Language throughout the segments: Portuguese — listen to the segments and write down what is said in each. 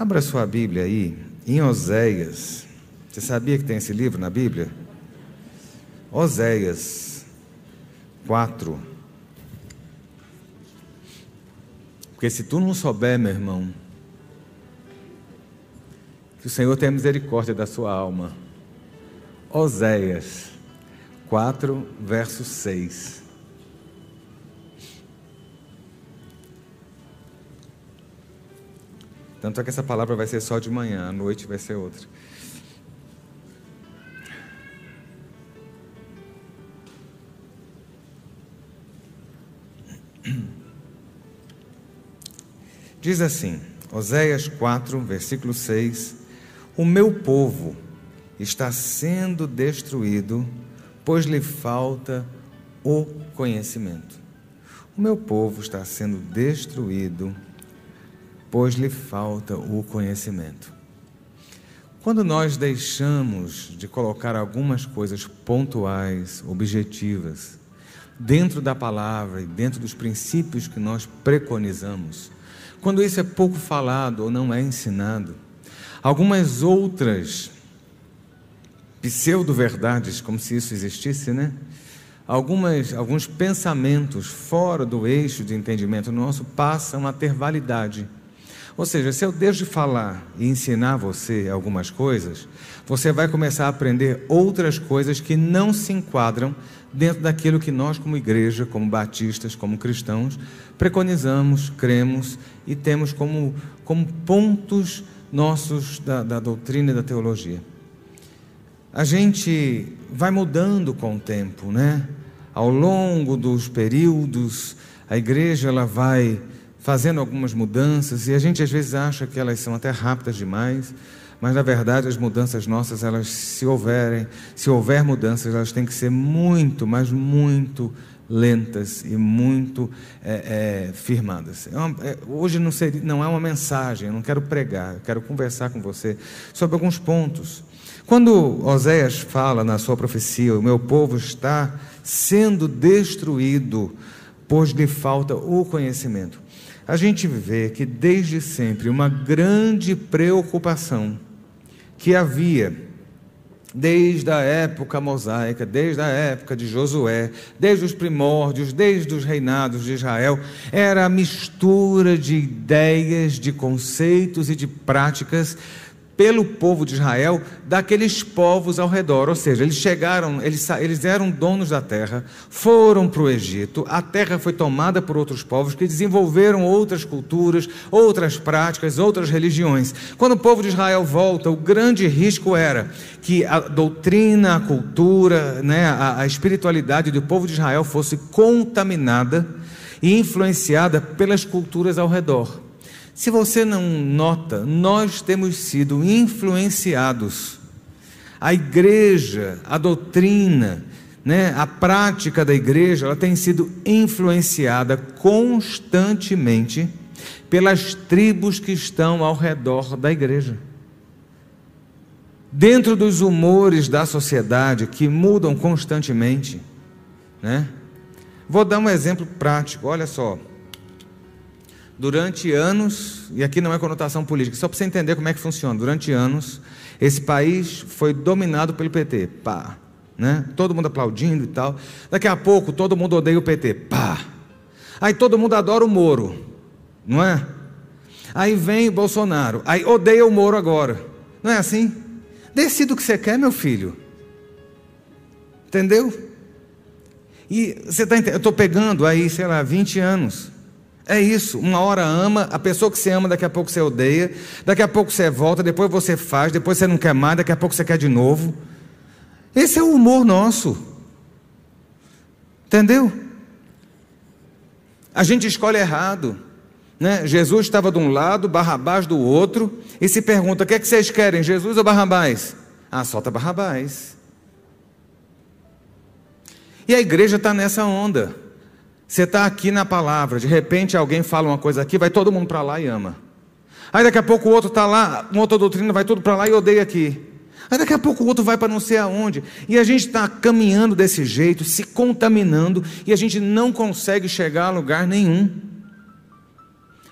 Abra sua Bíblia aí, em Oséias. Você sabia que tem esse livro na Bíblia? Oséias 4. Porque se tu não souber, meu irmão, que o Senhor tenha misericórdia da sua alma. Oséias 4, verso 6. Tanto é que essa palavra vai ser só de manhã, à noite vai ser outra. Diz assim, Oséias 4, versículo 6: O meu povo está sendo destruído, pois lhe falta o conhecimento. O meu povo está sendo destruído, pois lhe falta o conhecimento. Quando nós deixamos de colocar algumas coisas pontuais, objetivas, dentro da palavra e dentro dos princípios que nós preconizamos, quando isso é pouco falado ou não é ensinado, algumas outras pseudo-verdades, como se isso existisse, né? Algumas, alguns pensamentos fora do eixo de entendimento nosso passam a ter validade. Ou seja, se eu deixo de falar e ensinar você algumas coisas, você vai começar a aprender outras coisas que não se enquadram dentro daquilo que nós, como igreja, como batistas, como cristãos, preconizamos, cremos e temos como, como pontos nossos da, da doutrina e da teologia. A gente vai mudando com o tempo, né? Ao longo dos períodos, a igreja ela vai fazendo algumas mudanças e a gente às vezes acha que elas são até rápidas demais, mas na verdade as mudanças nossas, elas se houverem, se houver mudanças, elas têm que ser muito, mas muito lentas e muito é, é, firmadas. É uma, é, hoje não, seria, não é uma mensagem, eu não quero pregar, eu quero conversar com você sobre alguns pontos. Quando Oséias fala na sua profecia, o meu povo está sendo destruído, pois lhe falta o conhecimento a gente vê que desde sempre uma grande preocupação que havia desde a época mosaica, desde a época de Josué, desde os primórdios, desde os reinados de Israel, era a mistura de ideias, de conceitos e de práticas pelo povo de Israel daqueles povos ao redor. Ou seja, eles chegaram, eles, eles eram donos da terra, foram para o Egito, a terra foi tomada por outros povos que desenvolveram outras culturas, outras práticas, outras religiões. Quando o povo de Israel volta, o grande risco era que a doutrina, a cultura, né, a, a espiritualidade do povo de Israel fosse contaminada e influenciada pelas culturas ao redor. Se você não nota, nós temos sido influenciados. A igreja, a doutrina, né, a prática da igreja, ela tem sido influenciada constantemente pelas tribos que estão ao redor da igreja. Dentro dos humores da sociedade que mudam constantemente, né? Vou dar um exemplo prático, olha só durante anos, e aqui não é conotação política, só para você entender como é que funciona. Durante anos, esse país foi dominado pelo PT. Pá. Né? Todo mundo aplaudindo e tal. Daqui a pouco, todo mundo odeia o PT. Pá. Aí todo mundo adora o Moro. Não é? Aí vem o Bolsonaro. Aí odeia o Moro agora. Não é assim? Decida o que você quer, meu filho. Entendeu? E você está Eu estou pegando aí, sei lá, 20 anos. É isso, uma hora ama, a pessoa que você ama, daqui a pouco você odeia, daqui a pouco você volta, depois você faz, depois você não quer mais, daqui a pouco você quer de novo. Esse é o humor nosso. Entendeu? A gente escolhe errado. Né? Jesus estava de um lado, Barrabás do outro, e se pergunta: o que é que vocês querem, Jesus ou Barrabás? Ah, solta Barrabás. E a igreja está nessa onda. Você está aqui na palavra, de repente alguém fala uma coisa aqui, vai todo mundo para lá e ama. Aí daqui a pouco o outro está lá, uma outra doutrina vai tudo para lá e odeia aqui. Aí daqui a pouco o outro vai para não sei aonde. E a gente está caminhando desse jeito, se contaminando, e a gente não consegue chegar a lugar nenhum.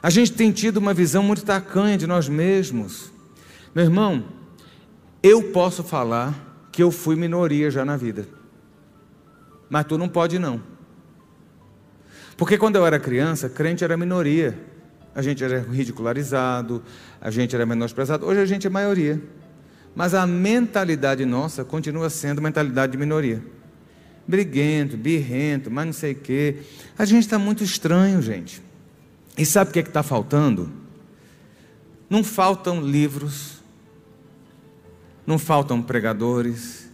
A gente tem tido uma visão muito tacanha de nós mesmos. Meu irmão, eu posso falar que eu fui minoria já na vida. Mas tu não pode não. Porque quando eu era criança, crente era minoria. A gente era ridicularizado, a gente era menosprezado. Hoje a gente é maioria. Mas a mentalidade nossa continua sendo mentalidade de minoria. Briguento, birrento, mas não sei o quê. A gente está muito estranho, gente. E sabe o que é está faltando? Não faltam livros, não faltam pregadores,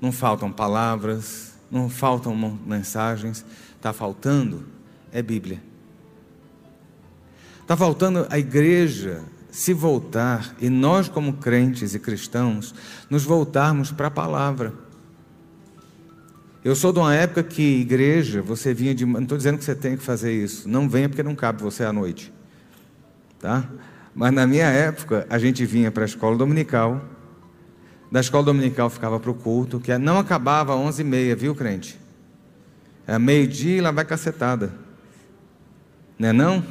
não faltam palavras, não faltam mensagens. Está faltando é Bíblia. Está faltando a igreja se voltar e nós, como crentes e cristãos, nos voltarmos para a palavra. Eu sou de uma época que igreja, você vinha de. Não estou dizendo que você tem que fazer isso. Não venha porque não cabe você à noite. Tá? Mas na minha época, a gente vinha para a escola dominical. Da escola dominical ficava para o culto, que não acabava às 11h30, viu, crente? É meio-dia e lá vai cacetada. Não é não?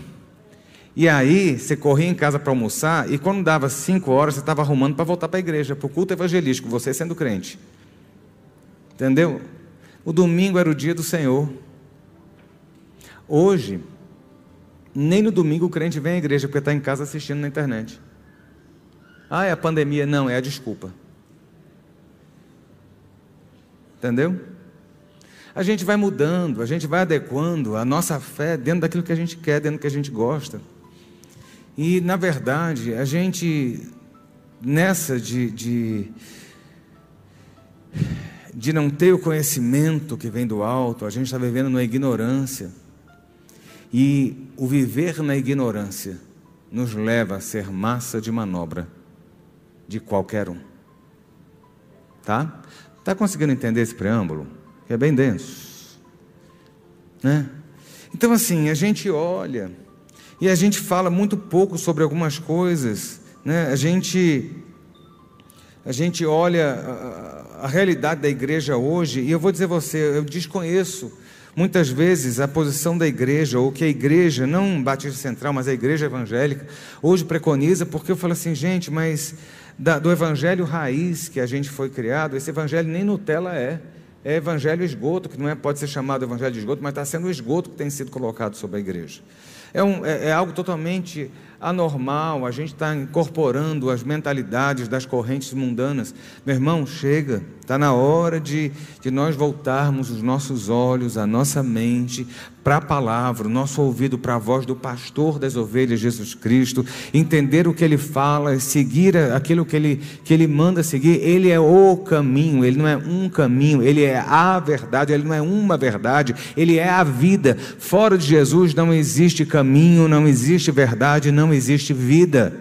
E aí, você corria em casa para almoçar, e quando dava cinco horas, você estava arrumando para voltar para a igreja, para o culto evangelístico, você sendo crente. Entendeu? O domingo era o dia do Senhor. Hoje, nem no domingo o crente vem à igreja, porque está em casa assistindo na internet. Ah, é a pandemia. Não, é a desculpa. Entendeu? A gente vai mudando, a gente vai adequando a nossa fé dentro daquilo que a gente quer, dentro do que a gente gosta. E, na verdade, a gente, nessa de, de, de não ter o conhecimento que vem do alto, a gente está vivendo na ignorância. E o viver na ignorância nos leva a ser massa de manobra de qualquer um. Tá? Tá conseguindo entender esse preâmbulo? Que é bem denso. Né? Então, assim, a gente olha e a gente fala muito pouco sobre algumas coisas, né? A gente a gente olha a, a, realidade da igreja hoje, e eu vou dizer a você, eu desconheço muitas vezes a posição da igreja, ou que a igreja, não Batista Central, mas a igreja evangélica, hoje preconiza, porque eu falo assim, gente, mas da, do evangelho raiz que a gente foi criado, esse evangelho nem Nutella é. É evangelho esgoto, que não é, pode ser chamado evangelho esgoto, mas está sendo o esgoto que tem sido colocado sobre a igreja. É, um, é, é algo totalmente anormal, a gente está incorporando as mentalidades das correntes mundanas. Meu irmão, chega, está na hora de, de nós voltarmos os nossos olhos, a nossa mente para a palavra, o nosso ouvido para a voz do pastor das ovelhas, Jesus Cristo, entender o que ele fala, seguir aquilo que ele, que ele manda seguir. Ele é o caminho, ele não é um caminho, ele é a verdade, ele não é uma verdade, ele é a vida. Fora de Jesus não existe caminho, não existe verdade, não existe vida.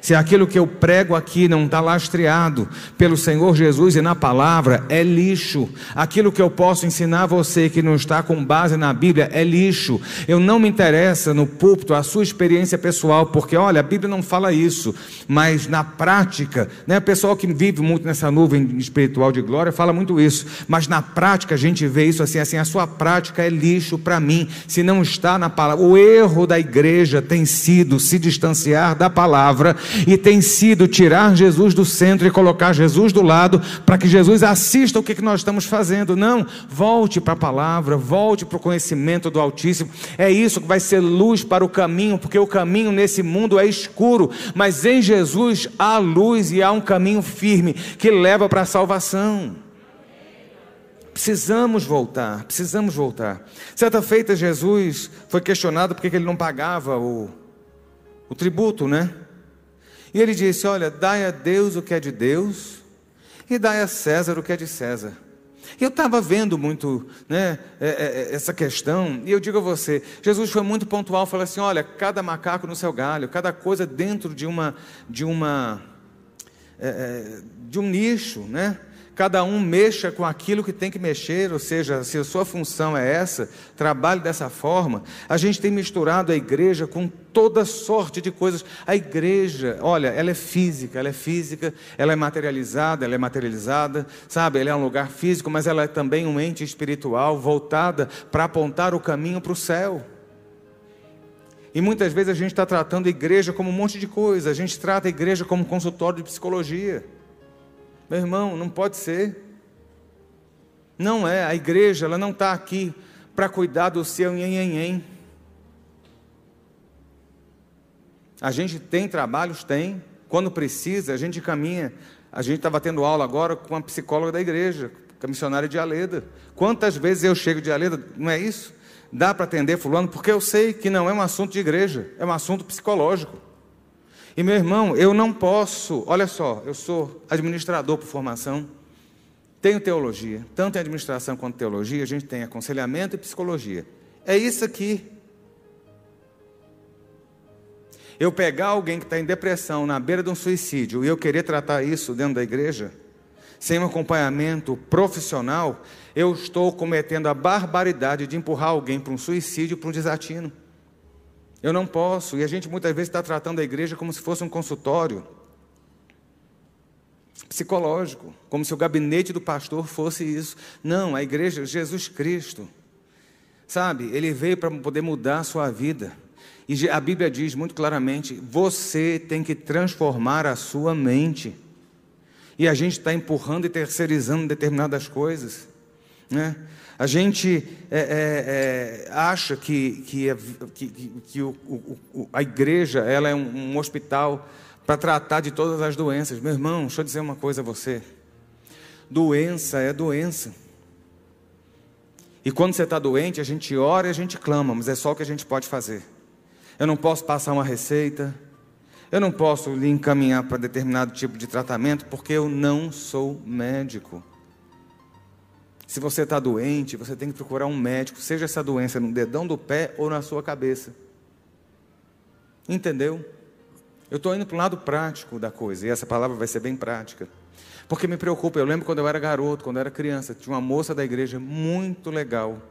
Se aquilo que eu prego aqui não está lastreado pelo Senhor Jesus e na palavra, é lixo. Aquilo que eu posso ensinar a você que não está com base na Bíblia é lixo. Eu não me interessa no púlpito a sua experiência pessoal, porque olha, a Bíblia não fala isso, mas na prática, né, o pessoal que vive muito nessa nuvem espiritual de glória fala muito isso, mas na prática a gente vê isso assim, assim, a sua prática é lixo para mim, se não está na palavra. O erro da igreja tem sido se distanciar da palavra e tem sido tirar Jesus do centro e colocar Jesus do lado, para que Jesus assista o que nós estamos fazendo. Não, volte para a palavra, volte para o conhecimento do Altíssimo. É isso que vai ser luz para o caminho, porque o caminho nesse mundo é escuro, mas em Jesus há luz e há um caminho firme que leva para a salvação. Precisamos voltar, precisamos voltar. Certa feita, Jesus foi questionado porque ele não pagava o, o tributo, né? E ele disse: Olha, dai a Deus o que é de Deus e dai a César o que é de César. Eu estava vendo muito né, é, é, é, essa questão, e eu digo a você: Jesus foi muito pontual, falou assim: olha, cada macaco no seu galho, cada coisa dentro de uma, de uma, de um nicho, né? Cada um mexa com aquilo que tem que mexer, ou seja, se a sua função é essa, trabalhe dessa forma. A gente tem misturado a igreja com toda sorte de coisas. A igreja, olha, ela é física, ela é física, ela é materializada, ela é materializada, sabe? Ela é um lugar físico, mas ela é também um ente espiritual voltada para apontar o caminho para o céu. E muitas vezes a gente está tratando a igreja como um monte de coisa, a gente trata a igreja como um consultório de psicologia. Meu irmão, não pode ser. Não é, a igreja ela não está aqui para cuidar do seu nhenhenhen. A gente tem trabalhos? Tem. Quando precisa, a gente caminha. A gente estava tendo aula agora com a psicóloga da igreja, com a missionária de Aleda. Quantas vezes eu chego de Aleda, não é isso? Dá para atender fulano, porque eu sei que não é um assunto de igreja, é um assunto psicológico. E meu irmão, eu não posso, olha só, eu sou administrador por formação, tenho teologia, tanto em administração quanto teologia, a gente tem aconselhamento e psicologia. É isso aqui. Eu pegar alguém que está em depressão, na beira de um suicídio, e eu querer tratar isso dentro da igreja, sem um acompanhamento profissional, eu estou cometendo a barbaridade de empurrar alguém para um suicídio, para um desatino. Eu não posso, e a gente muitas vezes está tratando a igreja como se fosse um consultório psicológico, como se o gabinete do pastor fosse isso. Não, a igreja, Jesus Cristo, sabe, ele veio para poder mudar a sua vida. E a Bíblia diz muito claramente: você tem que transformar a sua mente. E a gente está empurrando e terceirizando determinadas coisas. Né? A gente é, é, é, acha que, que, é, que, que o, o, a igreja ela é um, um hospital para tratar de todas as doenças. Meu irmão, deixa eu dizer uma coisa a você: doença é doença. E quando você está doente, a gente ora e a gente clama, mas é só o que a gente pode fazer. Eu não posso passar uma receita, eu não posso lhe encaminhar para determinado tipo de tratamento, porque eu não sou médico. Se você está doente, você tem que procurar um médico, seja essa doença no dedão do pé ou na sua cabeça. Entendeu? Eu estou indo para o lado prático da coisa, e essa palavra vai ser bem prática. Porque me preocupa, eu lembro quando eu era garoto, quando eu era criança, tinha uma moça da igreja muito legal.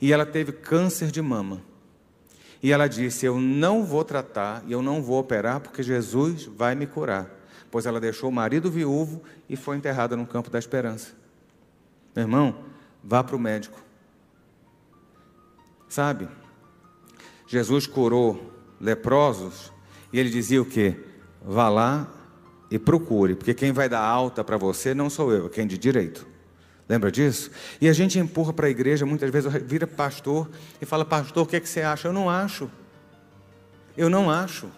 E ela teve câncer de mama. E ela disse: Eu não vou tratar e eu não vou operar porque Jesus vai me curar. Pois ela deixou o marido viúvo e foi enterrada no campo da esperança. Meu irmão, vá para o médico. Sabe? Jesus curou leprosos e ele dizia o quê? Vá lá e procure, porque quem vai dar alta para você não sou eu, é quem de direito. Lembra disso? E a gente empurra para a igreja, muitas vezes vira pastor e fala, pastor, o que, é que você acha? Eu não acho. Eu não acho.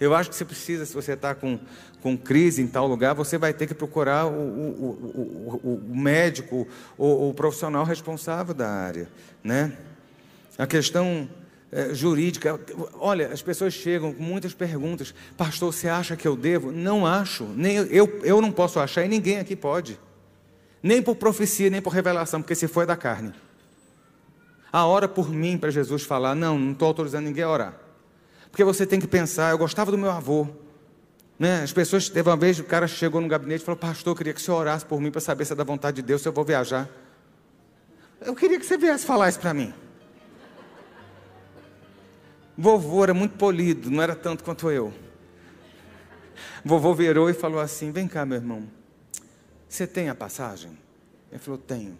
Eu acho que você precisa, se você está com, com crise em tal lugar, você vai ter que procurar o, o, o, o médico ou o profissional responsável da área. Né? A questão é, jurídica, olha, as pessoas chegam com muitas perguntas. Pastor, você acha que eu devo? Não acho. Nem eu, eu não posso achar e ninguém aqui pode. Nem por profecia, nem por revelação, porque se foi da carne. A hora por mim para Jesus falar, não, não estou autorizando ninguém a orar. Porque você tem que pensar, eu gostava do meu avô. Né? As pessoas, teve uma vez, o cara chegou no gabinete e falou, pastor, eu queria que você orasse por mim para saber se é da vontade de Deus, se eu vou viajar. Eu queria que você viesse falar isso para mim. Vovô era muito polido, não era tanto quanto eu. Vovô virou e falou assim: Vem cá, meu irmão, você tem a passagem? Ele falou: Tenho.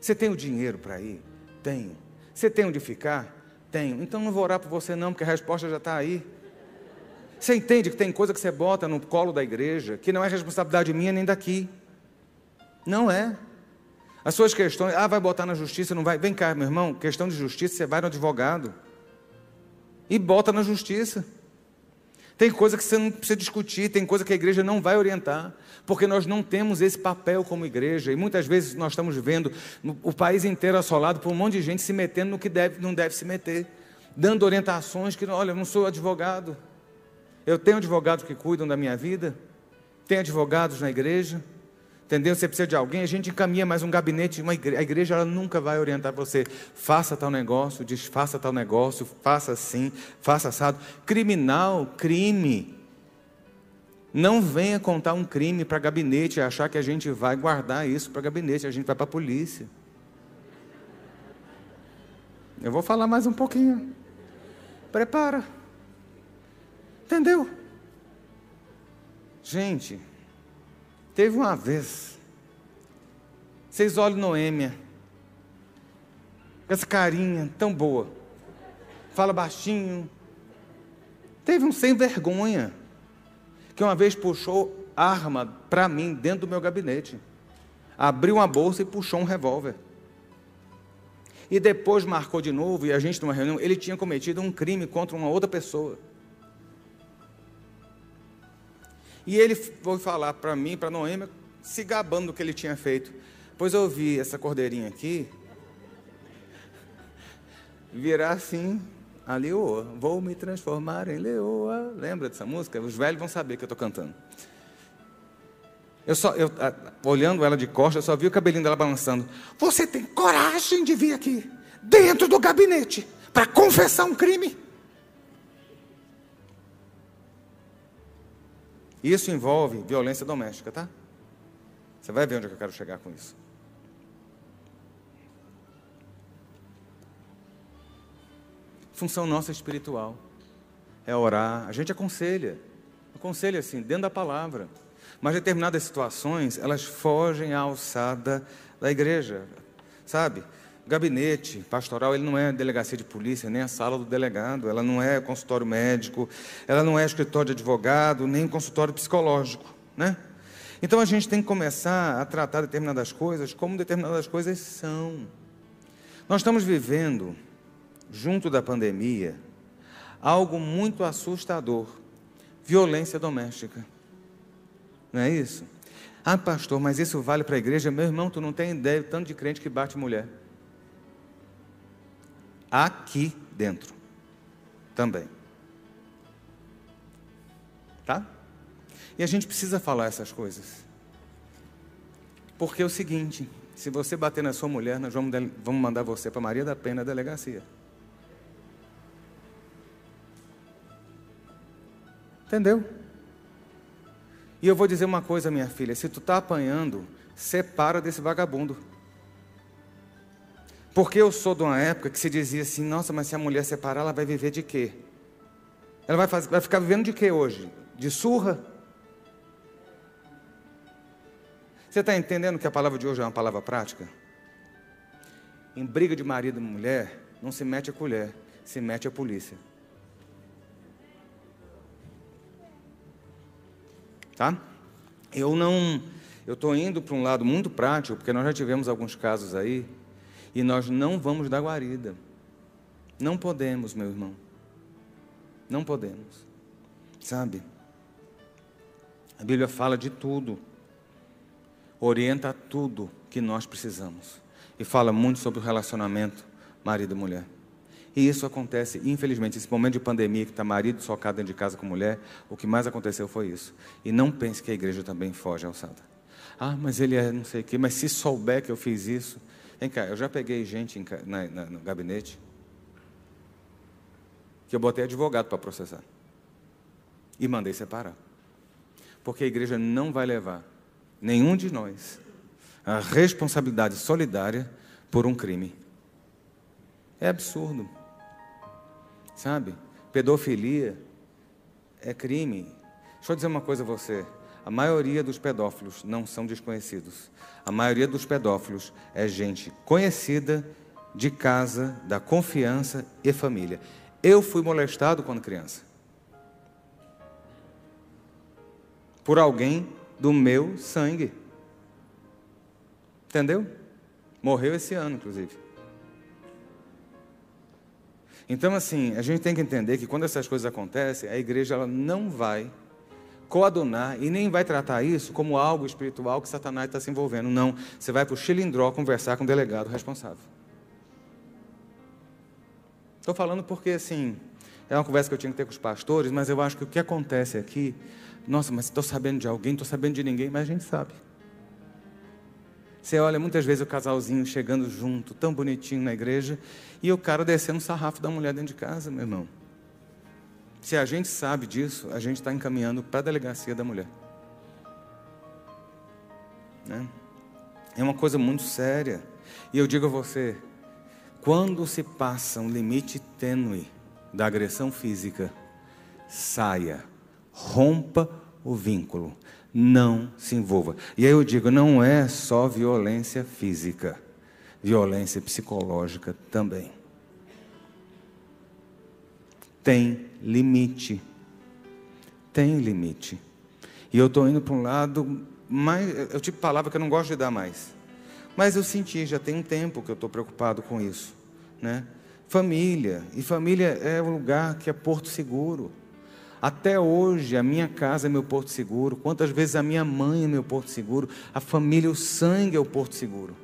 Você tem o dinheiro para ir? Tenho. Você tem onde ficar? Tenho. Então não vou orar por você, não, porque a resposta já está aí. Você entende que tem coisa que você bota no colo da igreja que não é responsabilidade minha nem daqui. Não é. As suas questões, ah, vai botar na justiça, não vai. Vem cá, meu irmão, questão de justiça, você vai no advogado e bota na justiça. Tem coisa que você não precisa discutir, tem coisa que a igreja não vai orientar, porque nós não temos esse papel como igreja. E muitas vezes nós estamos vendo o país inteiro assolado por um monte de gente se metendo no que deve, não deve se meter, dando orientações que, olha, eu não sou advogado. Eu tenho advogados que cuidam da minha vida, tem advogados na igreja. Entendeu? Você precisa de alguém, a gente encaminha mais um gabinete, uma igreja, a igreja ela nunca vai orientar você. Faça tal negócio, desfaça tal negócio, faça assim, faça assado. Criminal, crime. Não venha contar um crime para gabinete e achar que a gente vai guardar isso para gabinete, a gente vai para a polícia. Eu vou falar mais um pouquinho. Prepara. Entendeu? Gente, Teve uma vez, vocês olham Noêmia, essa carinha tão boa, fala baixinho. Teve um sem vergonha que uma vez puxou arma para mim dentro do meu gabinete. Abriu uma bolsa e puxou um revólver. E depois marcou de novo, e a gente numa reunião, ele tinha cometido um crime contra uma outra pessoa. E ele foi falar para mim, para Noêmia, se gabando do que ele tinha feito. Pois eu vi essa cordeirinha aqui virar assim, a leoa. Vou me transformar em leoa. Lembra dessa música? Os velhos vão saber que eu estou cantando. Eu só, eu, olhando ela de costas, eu só vi o cabelinho dela balançando. Você tem coragem de vir aqui, dentro do gabinete, para confessar um crime? Isso envolve violência doméstica, tá? Você vai ver onde eu quero chegar com isso. Função nossa espiritual é orar. A gente aconselha, aconselha assim, dentro da palavra. Mas determinadas situações, elas fogem à alçada da igreja, sabe? Gabinete pastoral, ele não é delegacia de polícia, nem a sala do delegado, ela não é consultório médico, ela não é escritório de advogado, nem consultório psicológico, né? Então a gente tem que começar a tratar determinadas coisas como determinadas coisas são. Nós estamos vivendo, junto da pandemia, algo muito assustador: violência doméstica. Não é isso? Ah, pastor, mas isso vale para a igreja? Meu irmão, tu não tem ideia do tanto de crente que bate mulher aqui dentro também. Tá? E a gente precisa falar essas coisas. Porque é o seguinte: se você bater na sua mulher, nós vamos, vamos mandar você para Maria da Pena delegacia. Entendeu? E eu vou dizer uma coisa, minha filha: se tu está apanhando, separa desse vagabundo. Porque eu sou de uma época que se dizia assim: nossa, mas se a mulher separar, ela vai viver de quê? Ela vai, fazer, vai ficar vivendo de quê hoje? De surra? Você está entendendo que a palavra de hoje é uma palavra prática? Em briga de marido e mulher, não se mete a colher, se mete a polícia. Tá? Eu não. Eu estou indo para um lado muito prático, porque nós já tivemos alguns casos aí e nós não vamos dar guarida. Não podemos, meu irmão. Não podemos. Sabe? A Bíblia fala de tudo. Orienta tudo que nós precisamos. E fala muito sobre o relacionamento marido e mulher. E isso acontece, infelizmente, esse momento de pandemia que está marido socado dentro de casa com mulher, o que mais aconteceu foi isso. E não pense que a igreja também foge alçada. Ah, mas ele é não sei o quê, mas se souber que eu fiz isso, Vem cá, eu já peguei gente em, na, na, no gabinete que eu botei advogado para processar. E mandei separar. Porque a igreja não vai levar nenhum de nós a responsabilidade solidária por um crime. É absurdo. Sabe? Pedofilia é crime. Deixa eu dizer uma coisa a você. A maioria dos pedófilos não são desconhecidos. A maioria dos pedófilos é gente conhecida, de casa, da confiança e família. Eu fui molestado quando criança. Por alguém do meu sangue. Entendeu? Morreu esse ano, inclusive. Então, assim, a gente tem que entender que quando essas coisas acontecem, a igreja ela não vai coadunar e nem vai tratar isso como algo espiritual que Satanás está se envolvendo. Não. Você vai para o Chilindró conversar com o delegado responsável. Estou falando porque, assim, é uma conversa que eu tinha que ter com os pastores, mas eu acho que o que acontece aqui, nossa, mas estou sabendo de alguém, estou sabendo de ninguém, mas a gente sabe. Você olha muitas vezes o casalzinho chegando junto, tão bonitinho na igreja, e o cara descendo o sarrafo da mulher dentro de casa, meu irmão. Se a gente sabe disso, a gente está encaminhando para a delegacia da mulher. Né? É uma coisa muito séria. E eu digo a você: quando se passa um limite tênue da agressão física, saia, rompa o vínculo, não se envolva. E aí eu digo: não é só violência física, violência psicológica também. Tem limite. Tem limite. E eu estou indo para um lado mais. É o tipo palavra que eu não gosto de dar mais. Mas eu senti, já tem um tempo que eu estou preocupado com isso. Né? Família. E família é um lugar que é porto seguro. Até hoje, a minha casa é meu porto seguro. Quantas vezes a minha mãe é meu porto seguro. A família, o sangue é o porto seguro.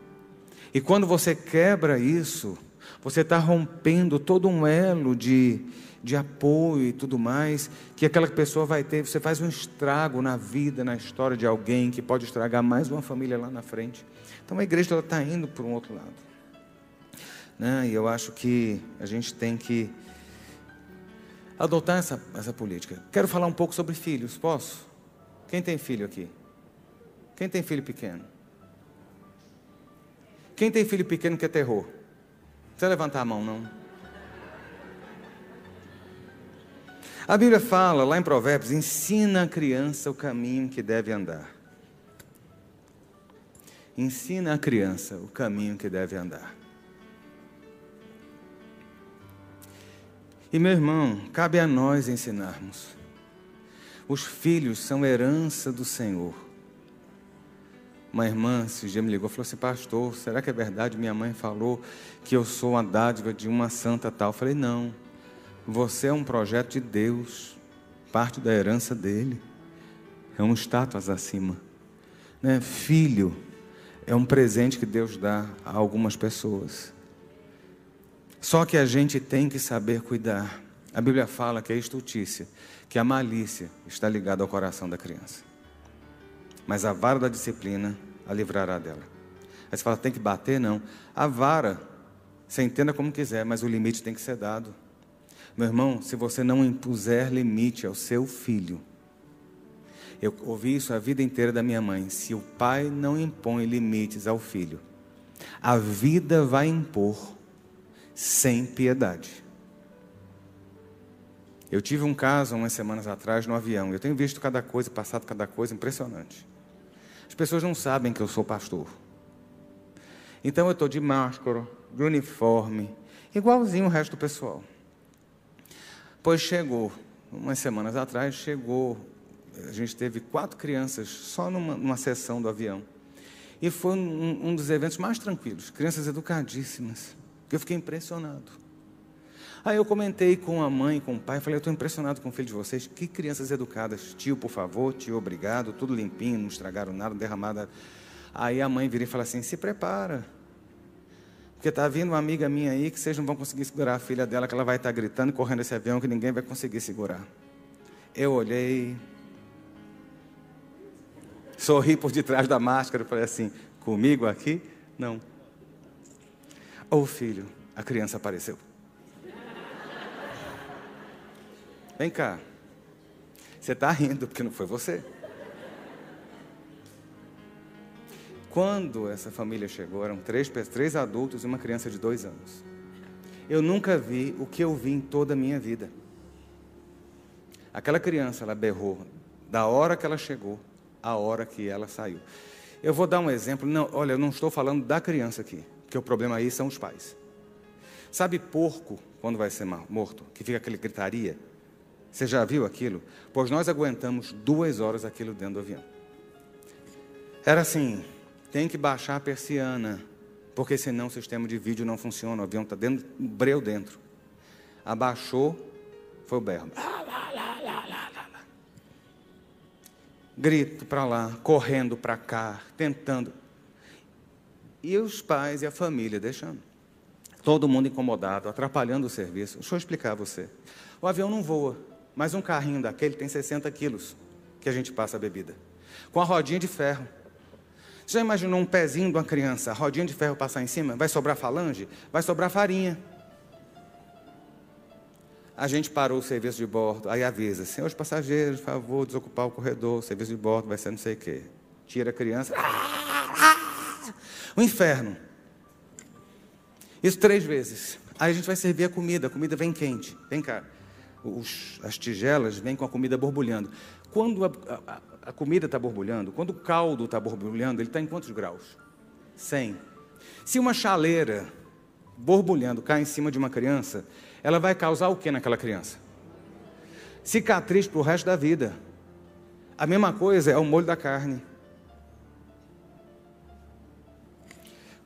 E quando você quebra isso, você está rompendo todo um elo de, de apoio e tudo mais, que aquela pessoa vai ter. Você faz um estrago na vida, na história de alguém, que pode estragar mais uma família lá na frente. Então a igreja está indo para um outro lado. Né? E eu acho que a gente tem que adotar essa, essa política. Quero falar um pouco sobre filhos, posso? Quem tem filho aqui? Quem tem filho pequeno? Quem tem filho pequeno que é terror? Não precisa levantar a mão, não. A Bíblia fala lá em Provérbios: ensina a criança o caminho que deve andar. Ensina a criança o caminho que deve andar. E meu irmão, cabe a nós ensinarmos. Os filhos são herança do Senhor. Uma irmã esse dia me ligou e falou assim: Pastor, será que é verdade? Minha mãe falou que eu sou uma dádiva de uma santa tal. Eu falei: Não. Você é um projeto de Deus, parte da herança dele. É um status acima. Né? Filho é um presente que Deus dá a algumas pessoas. Só que a gente tem que saber cuidar. A Bíblia fala que a estultícia, que a malícia está ligada ao coração da criança. Mas a vara da disciplina a livrará dela. Aí você fala, tem que bater? Não. A vara, você entenda como quiser, mas o limite tem que ser dado. Meu irmão, se você não impuser limite ao seu filho, eu ouvi isso a vida inteira da minha mãe. Se o pai não impõe limites ao filho, a vida vai impor sem piedade. Eu tive um caso umas semanas atrás no avião. Eu tenho visto cada coisa, passado cada coisa impressionante. As pessoas não sabem que eu sou pastor. Então eu estou de máscara, de uniforme, igualzinho o resto do pessoal. Pois chegou, umas semanas atrás, chegou, a gente teve quatro crianças só numa, numa sessão do avião. E foi um, um dos eventos mais tranquilos, crianças educadíssimas, que eu fiquei impressionado. Aí eu comentei com a mãe, com o pai, falei, eu estou impressionado com o filho de vocês, que crianças educadas. Tio, por favor, tio, obrigado, tudo limpinho, não estragaram nada, derramada. Aí a mãe vira e fala assim, se prepara, porque está vindo uma amiga minha aí que vocês não vão conseguir segurar a filha dela, que ela vai estar tá gritando, correndo esse avião, que ninguém vai conseguir segurar. Eu olhei, sorri por detrás da máscara e falei assim: comigo aqui? Não. Ô oh, filho, a criança apareceu. Vem cá. Você está rindo porque não foi você. Quando essa família chegou, eram três, três adultos e uma criança de dois anos. Eu nunca vi o que eu vi em toda a minha vida. Aquela criança, ela berrou da hora que ela chegou à hora que ela saiu. Eu vou dar um exemplo. Não, olha, eu não estou falando da criança aqui, porque o problema aí são os pais. Sabe porco, quando vai ser morto, que fica aquele gritaria? Você já viu aquilo? Pois nós aguentamos duas horas aquilo dentro do avião. Era assim, tem que baixar a persiana, porque senão o sistema de vídeo não funciona, o avião está dentro, breu dentro. Abaixou, foi o berro. Grito para lá, correndo para cá, tentando. E os pais e a família deixando. Todo mundo incomodado, atrapalhando o serviço. Deixa eu explicar a você. O avião não voa, mas um carrinho daquele tem 60 quilos que a gente passa a bebida. Com a rodinha de ferro. Já imaginou um pezinho de uma criança, rodinha de ferro passar em cima? Vai sobrar falange? Vai sobrar farinha. A gente parou o serviço de bordo, aí avisa, senhores passageiros, por favor, desocupar o corredor, o serviço de bordo vai ser não sei o quê. Tira a criança. O inferno. Isso três vezes. Aí a gente vai servir a comida, a comida vem quente. Vem cá. Os, as tigelas vêm com a comida borbulhando. Quando a, a, a comida está borbulhando, quando o caldo está borbulhando, ele está em quantos graus? 100. Se uma chaleira borbulhando cai em cima de uma criança, ela vai causar o que naquela criança? cicatriz para o resto da vida. A mesma coisa é o molho da carne.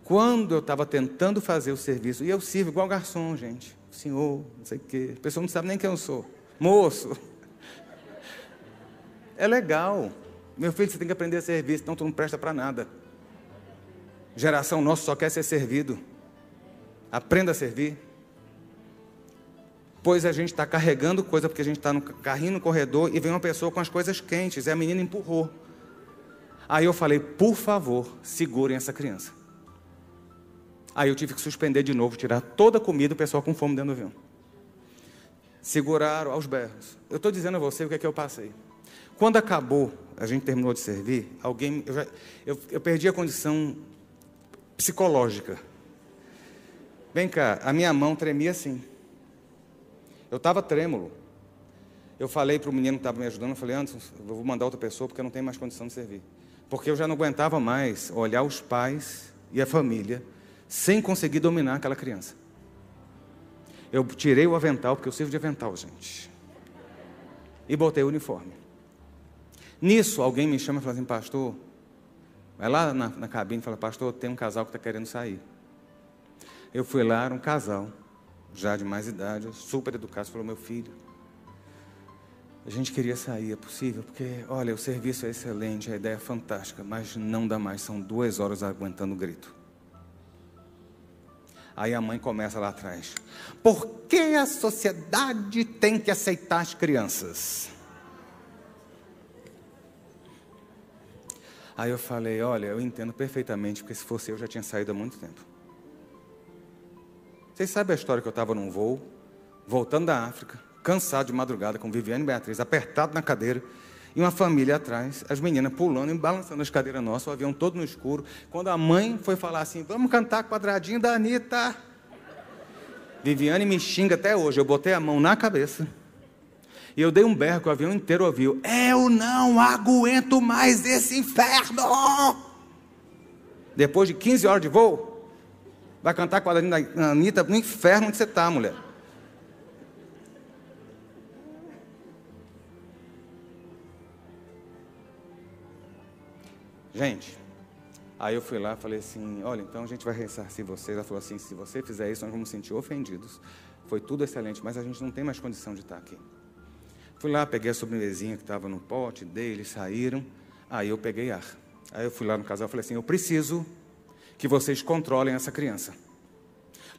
Quando eu estava tentando fazer o serviço, e eu sirvo igual garçom, gente. Senhor, não sei o quê. A pessoa não sabe nem quem eu sou. Moço. É legal. Meu filho, você tem que aprender a servir, senão tu não presta para nada. Geração nossa só quer ser servido. Aprenda a servir. Pois a gente está carregando coisa porque a gente está no carrinho no corredor e vem uma pessoa com as coisas quentes e a menina empurrou. Aí eu falei, por favor, segurem essa criança. Aí eu tive que suspender de novo, tirar toda a comida, o pessoal com fome dentro do avião. Seguraram aos berros. Eu estou dizendo a você o que é que eu passei. Quando acabou, a gente terminou de servir, alguém. Eu, já, eu, eu perdi a condição psicológica. Vem cá, a minha mão tremia assim. Eu estava trêmulo. Eu falei para o menino que estava me ajudando, eu falei, Anderson, eu vou mandar outra pessoa porque eu não tenho mais condição de servir. Porque eu já não aguentava mais olhar os pais e a família sem conseguir dominar aquela criança. Eu tirei o avental, porque eu sirvo de avental, gente. E botei o uniforme. Nisso, alguém me chama e fala assim, pastor, vai lá na, na cabine e fala, pastor, tem um casal que está querendo sair. Eu fui lá, era um casal, já de mais idade, super educado, falou, meu filho, a gente queria sair, é possível? Porque, olha, o serviço é excelente, a ideia é fantástica, mas não dá mais, são duas horas aguentando o grito. Aí a mãe começa lá atrás. Por que a sociedade tem que aceitar as crianças? Aí eu falei: Olha, eu entendo perfeitamente, porque se fosse eu já tinha saído há muito tempo. Vocês sabem a história que eu estava num voo, voltando da África, cansado de madrugada, com Viviane e Beatriz, apertado na cadeira e uma família atrás, as meninas pulando e balançando as cadeiras nossas, o avião todo no escuro. Quando a mãe foi falar assim, vamos cantar quadradinho da Anitta. Viviane me xinga até hoje. Eu botei a mão na cabeça e eu dei um berro que o avião inteiro ouviu. Eu não aguento mais esse inferno! Depois de 15 horas de voo, vai cantar quadradinho da Anitta no inferno onde você está, mulher. Gente, aí eu fui lá falei assim: olha, então a gente vai ressarcir vocês. Ela falou assim: se você fizer isso, nós vamos sentir ofendidos. Foi tudo excelente, mas a gente não tem mais condição de estar aqui. Fui lá, peguei a sobremesinha que estava no pote dele, saíram. Aí eu peguei ar. Aí eu fui lá no casal e falei assim: eu preciso que vocês controlem essa criança.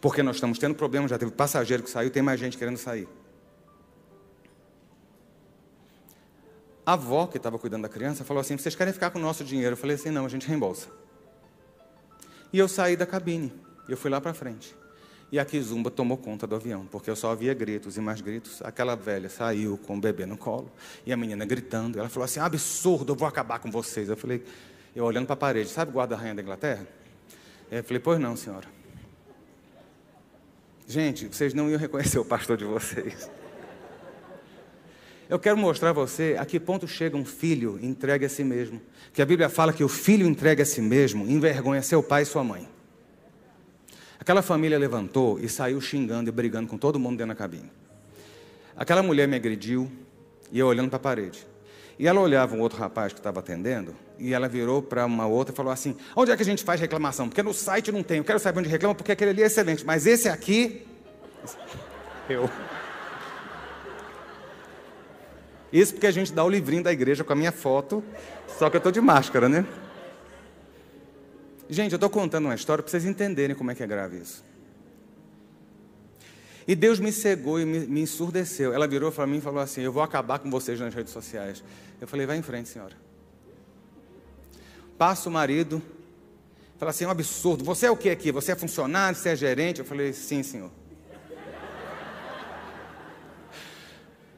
Porque nós estamos tendo problema, já teve passageiro que saiu, tem mais gente querendo sair. A avó que estava cuidando da criança falou assim: vocês querem ficar com o nosso dinheiro? Eu falei assim: não, a gente reembolsa. E eu saí da cabine, eu fui lá para frente. E a Kizumba tomou conta do avião, porque eu só ouvia gritos e mais gritos. Aquela velha saiu com o bebê no colo e a menina gritando. Ela falou assim: absurdo, eu vou acabar com vocês. Eu falei, eu olhando para a parede, sabe guarda-rainha da Inglaterra? Eu falei, pois não, senhora. Gente, vocês não iam reconhecer o pastor de vocês. Eu quero mostrar a você a que ponto chega um filho entregue a si mesmo. Que a Bíblia fala que o filho entregue a si mesmo envergonha seu pai e sua mãe. Aquela família levantou e saiu xingando e brigando com todo mundo dentro da cabine. Aquela mulher me agrediu e eu olhando para a parede. E ela olhava um outro rapaz que estava atendendo e ela virou para uma outra e falou assim: Onde é que a gente faz reclamação? Porque no site não tem. Eu quero saber onde reclama porque aquele ali é excelente, mas esse aqui. Eu. Isso porque a gente dá o livrinho da igreja com a minha foto, só que eu estou de máscara, né? Gente, eu estou contando uma história para vocês entenderem como é que é grave isso. E Deus me cegou e me, me ensurdeceu. Ela virou para mim e falou assim: Eu vou acabar com vocês nas redes sociais. Eu falei: Vai em frente, senhora. Passa o marido, fala assim: É um absurdo. Você é o que aqui? Você é funcionário? Você é gerente? Eu falei: Sim, senhor.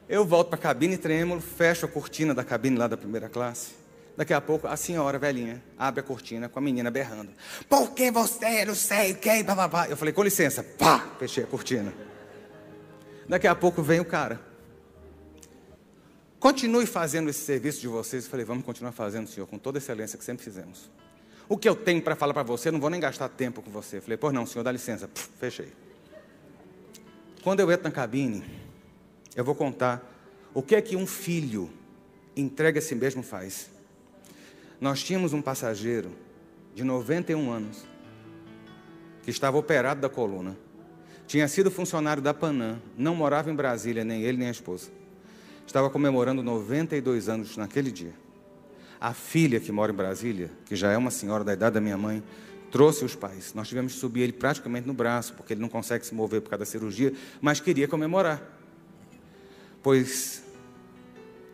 Eu volto para a cabine trêmulo, fecho a cortina da cabine lá da primeira classe. Daqui a pouco, a senhora velhinha abre a cortina com a menina berrando. Por que você não sei quem? Eu falei, com licença. Pá! Fechei a cortina. Daqui a pouco vem o cara. Continue fazendo esse serviço de vocês. Eu falei, vamos continuar fazendo, senhor, com toda a excelência que sempre fizemos. O que eu tenho para falar para você, não vou nem gastar tempo com você. Eu falei, pois não, senhor, dá licença. Puf, fechei. Quando eu entro na cabine, eu vou contar O que é que um filho entrega a si mesmo faz? Nós tínhamos um passageiro de 91 anos que estava operado da coluna. Tinha sido funcionário da Panam, não morava em Brasília, nem ele nem a esposa. Estava comemorando 92 anos naquele dia. A filha que mora em Brasília, que já é uma senhora da idade da minha mãe, trouxe os pais. Nós tivemos que subir ele praticamente no braço, porque ele não consegue se mover por causa da cirurgia, mas queria comemorar. Pois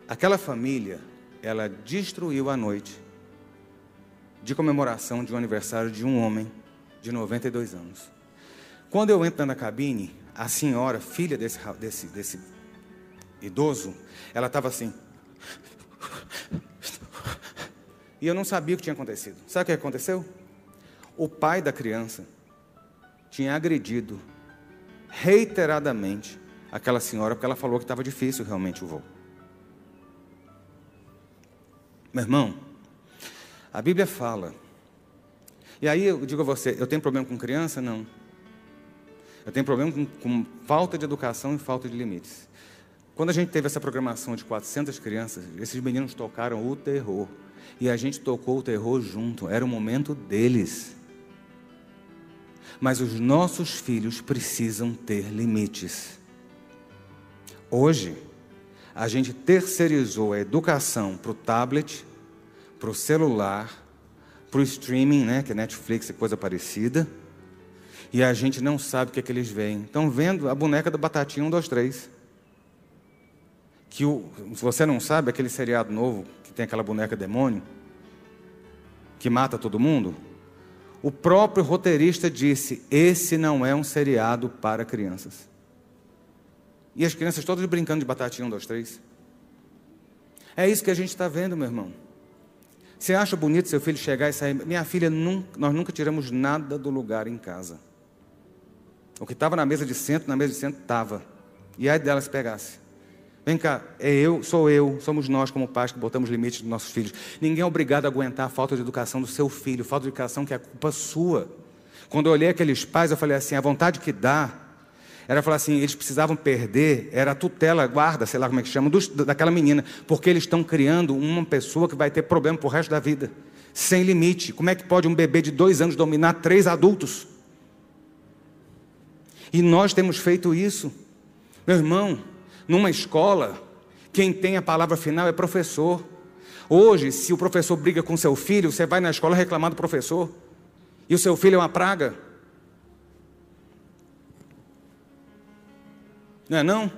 aquela família, ela destruiu a noite de comemoração de um aniversário de um homem de 92 anos. Quando eu entro na cabine, a senhora, filha desse, desse, desse idoso, ela estava assim. E eu não sabia o que tinha acontecido. Sabe o que aconteceu? O pai da criança tinha agredido reiteradamente aquela senhora, porque ela falou que estava difícil realmente o voo. Meu irmão, a Bíblia fala. E aí eu digo a você, eu tenho problema com criança? Não. Eu tenho problema com, com falta de educação e falta de limites. Quando a gente teve essa programação de 400 crianças, esses meninos tocaram o terror. E a gente tocou o terror junto. Era o momento deles. Mas os nossos filhos precisam ter limites. Hoje, a gente terceirizou a educação para o tablet, para o celular, para o streaming, né, que é Netflix e coisa parecida e a gente não sabe o que é que eles veem. Estão vendo a boneca da Batatinha 1, 2, 3. Que o, se você não sabe, aquele seriado novo que tem aquela boneca demônio, que mata todo mundo, o próprio roteirista disse: esse não é um seriado para crianças. E as crianças todas brincando de batatinha 1, 2, 3. É isso que a gente está vendo, meu irmão. Você acha bonito seu filho chegar e sair? Minha filha, nunca, nós nunca tiramos nada do lugar em casa. O que estava na mesa de centro, na mesa de centro estava. E aí dela se pegasse. Vem cá, é eu, sou eu, somos nós como pais que botamos limites nos nossos filhos. Ninguém é obrigado a aguentar a falta de educação do seu filho, falta de educação que é culpa sua. Quando eu olhei aqueles pais, eu falei assim: a vontade que dá era falar assim: eles precisavam perder, era a tutela, guarda, sei lá como é que chama, dos, daquela menina, porque eles estão criando uma pessoa que vai ter problema para o resto da vida, sem limite. Como é que pode um bebê de dois anos dominar três adultos? E nós temos feito isso. Meu irmão, numa escola, quem tem a palavra final é professor. Hoje, se o professor briga com seu filho, você vai na escola reclamar do professor. E o seu filho é uma praga. Não é não?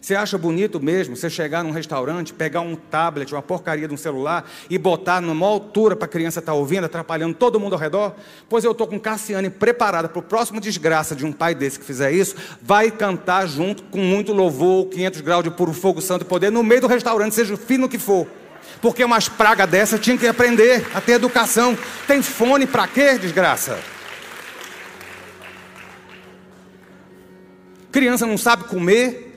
Você acha bonito mesmo você chegar num restaurante, pegar um tablet, uma porcaria de um celular e botar numa altura para a criança estar tá ouvindo, atrapalhando todo mundo ao redor? Pois eu estou com Cassiane preparada para o próximo desgraça de um pai desse que fizer isso, vai cantar junto com muito louvor, 500 graus de puro fogo santo poder no meio do restaurante, seja o fino que for. Porque umas pragas dessas tinha que aprender a ter educação. Tem fone para quê, desgraça? Criança não sabe comer,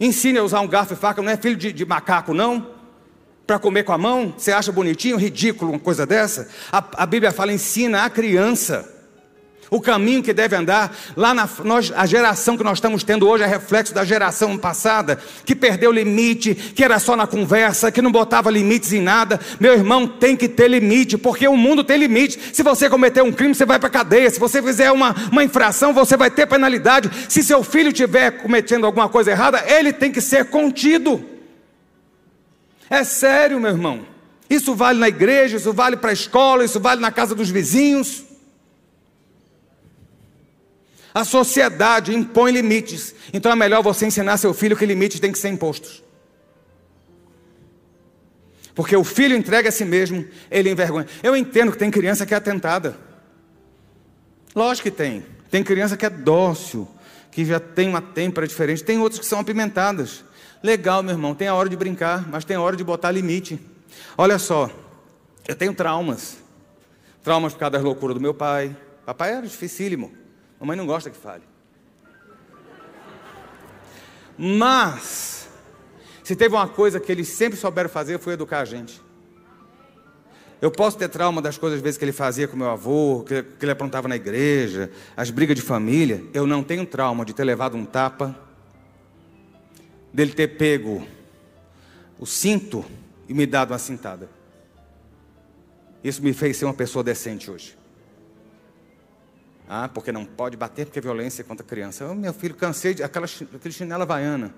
Ensine a usar um garfo e faca, não é filho de, de macaco, não. Para comer com a mão, você acha bonitinho, ridículo uma coisa dessa? A, a Bíblia fala: ensina a criança o caminho que deve andar. Lá na nós, a geração que nós estamos tendo hoje é reflexo da geração passada, que perdeu limite, que era só na conversa, que não botava limites em nada. Meu irmão, tem que ter limite, porque o mundo tem limite. Se você cometer um crime, você vai para cadeia. Se você fizer uma, uma infração, você vai ter penalidade. Se seu filho estiver cometendo alguma coisa errada, ele tem que ser contido. É sério, meu irmão. Isso vale na igreja, isso vale para a escola, isso vale na casa dos vizinhos. A sociedade impõe limites. Então é melhor você ensinar seu filho que limites têm que ser impostos. Porque o filho entrega a si mesmo, ele envergonha. Eu entendo que tem criança que é atentada. Lógico que tem. Tem criança que é dócil, que já tem uma têmpera diferente. Tem outras que são apimentadas. Legal, meu irmão, tem a hora de brincar, mas tem a hora de botar limite. Olha só, eu tenho traumas. Traumas por causa das loucuras do meu pai. Papai era dificílimo. Mamãe não gosta que fale. Mas, se teve uma coisa que eles sempre souberam fazer, foi educar a gente. Eu posso ter trauma das coisas, às vezes, que ele fazia com meu avô, que, que ele aprontava na igreja, as brigas de família. Eu não tenho trauma de ter levado um tapa, dele ter pego o cinto e me dado uma cintada. Isso me fez ser uma pessoa decente hoje. Ah, porque não pode bater porque é violência contra a criança. Eu, meu filho, cansei de aquela, aquele chinelo havaiana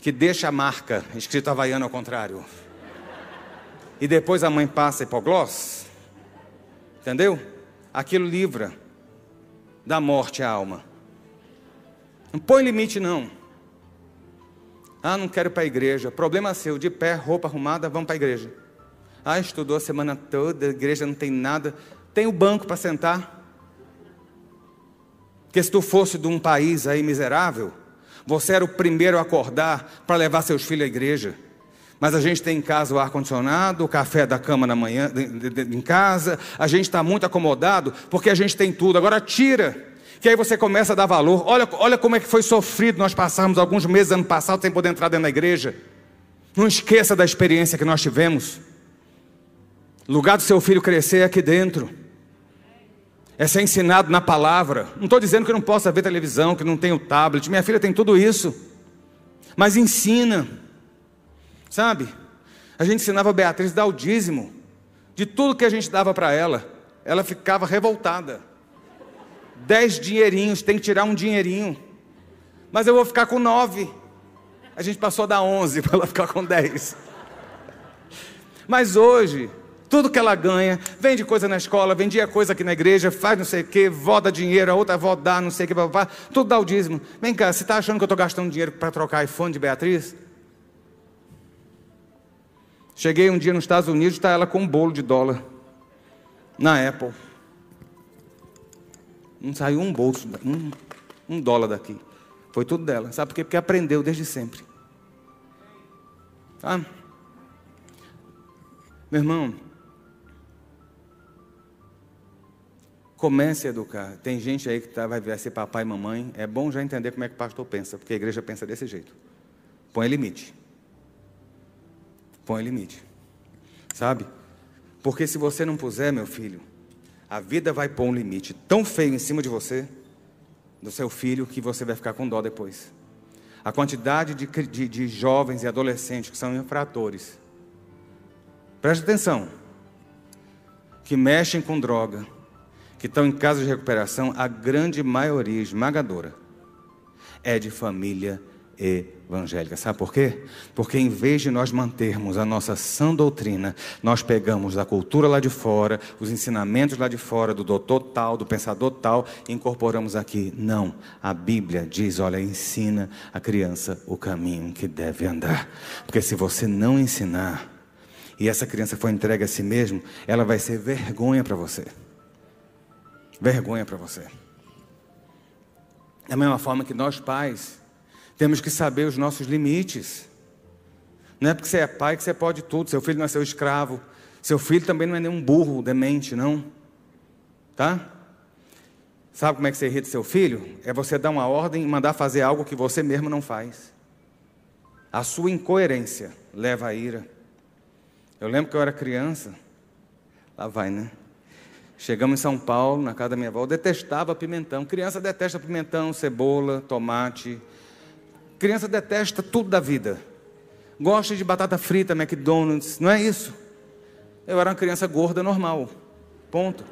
que deixa a marca escrito havaiana ao contrário. E depois a mãe passa hipogloss. Entendeu? Aquilo livra da morte a alma. Não põe limite não. Ah, não quero ir para a igreja. Problema seu, de pé, roupa arrumada, vamos para a igreja. Ah, estudou a semana toda, a igreja não tem nada. Tem o banco para sentar. Porque se tu fosse de um país aí miserável, você era o primeiro a acordar para levar seus filhos à igreja. Mas a gente tem em casa o ar-condicionado, o café da cama na manhã, de, de, de, em casa, a gente está muito acomodado porque a gente tem tudo. Agora tira, que aí você começa a dar valor. Olha, olha como é que foi sofrido nós passamos alguns meses ano passado sem poder entrar dentro da igreja. Não esqueça da experiência que nós tivemos. O lugar do seu filho crescer é aqui dentro. É ser ensinado na palavra. Não estou dizendo que não possa ver televisão, que não tenha o tablet. Minha filha tem tudo isso. Mas ensina. Sabe? A gente ensinava a Beatriz dar o dízimo de tudo que a gente dava para ela. Ela ficava revoltada. Dez dinheirinhos, tem que tirar um dinheirinho. Mas eu vou ficar com nove. A gente passou da onze para ela ficar com dez. Mas hoje, tudo que ela ganha, vende coisa na escola, vendia coisa aqui na igreja, faz não sei o que, vó dá dinheiro, a outra vó dá não sei o que, tudo dá o dízimo. Vem cá, você está achando que eu estou gastando dinheiro para trocar iPhone de Beatriz? Cheguei um dia nos Estados Unidos, está ela com um bolo de dólar na Apple. Não saiu um bolso, um, um dólar daqui. Foi tudo dela. Sabe por quê? Porque aprendeu desde sempre. Tá? Meu irmão, Comece a educar. Tem gente aí que tá, vai ser papai e mamãe. É bom já entender como é que o pastor pensa, porque a igreja pensa desse jeito. Põe limite. Põe limite. Sabe? Porque se você não puser, meu filho, a vida vai pôr um limite tão feio em cima de você, do seu filho, que você vai ficar com dó depois. A quantidade de, de, de jovens e adolescentes que são infratores. Preste atenção. Que mexem com droga que estão em casa de recuperação, a grande maioria esmagadora é de família evangélica. Sabe por quê? Porque em vez de nós mantermos a nossa sã doutrina, nós pegamos a cultura lá de fora, os ensinamentos lá de fora, do doutor tal, do pensador tal, e incorporamos aqui. Não, a Bíblia diz: olha, ensina a criança o caminho que deve andar. Porque se você não ensinar, e essa criança for entregue a si mesmo, ela vai ser vergonha para você vergonha para você. Da mesma forma que nós pais temos que saber os nossos limites. Não é porque você é pai que você pode tudo. Seu filho nasceu escravo. Seu filho também não é nenhum burro demente, não. Tá? Sabe como é que você irrita seu filho? É você dar uma ordem e mandar fazer algo que você mesmo não faz. A sua incoerência leva à ira. Eu lembro que eu era criança. Lá vai, né? Chegamos em São Paulo, na casa da minha avó, eu detestava pimentão. Criança detesta pimentão, cebola, tomate. Criança detesta tudo da vida. Gosta de batata frita, McDonald's, não é isso? Eu era uma criança gorda normal. Ponto.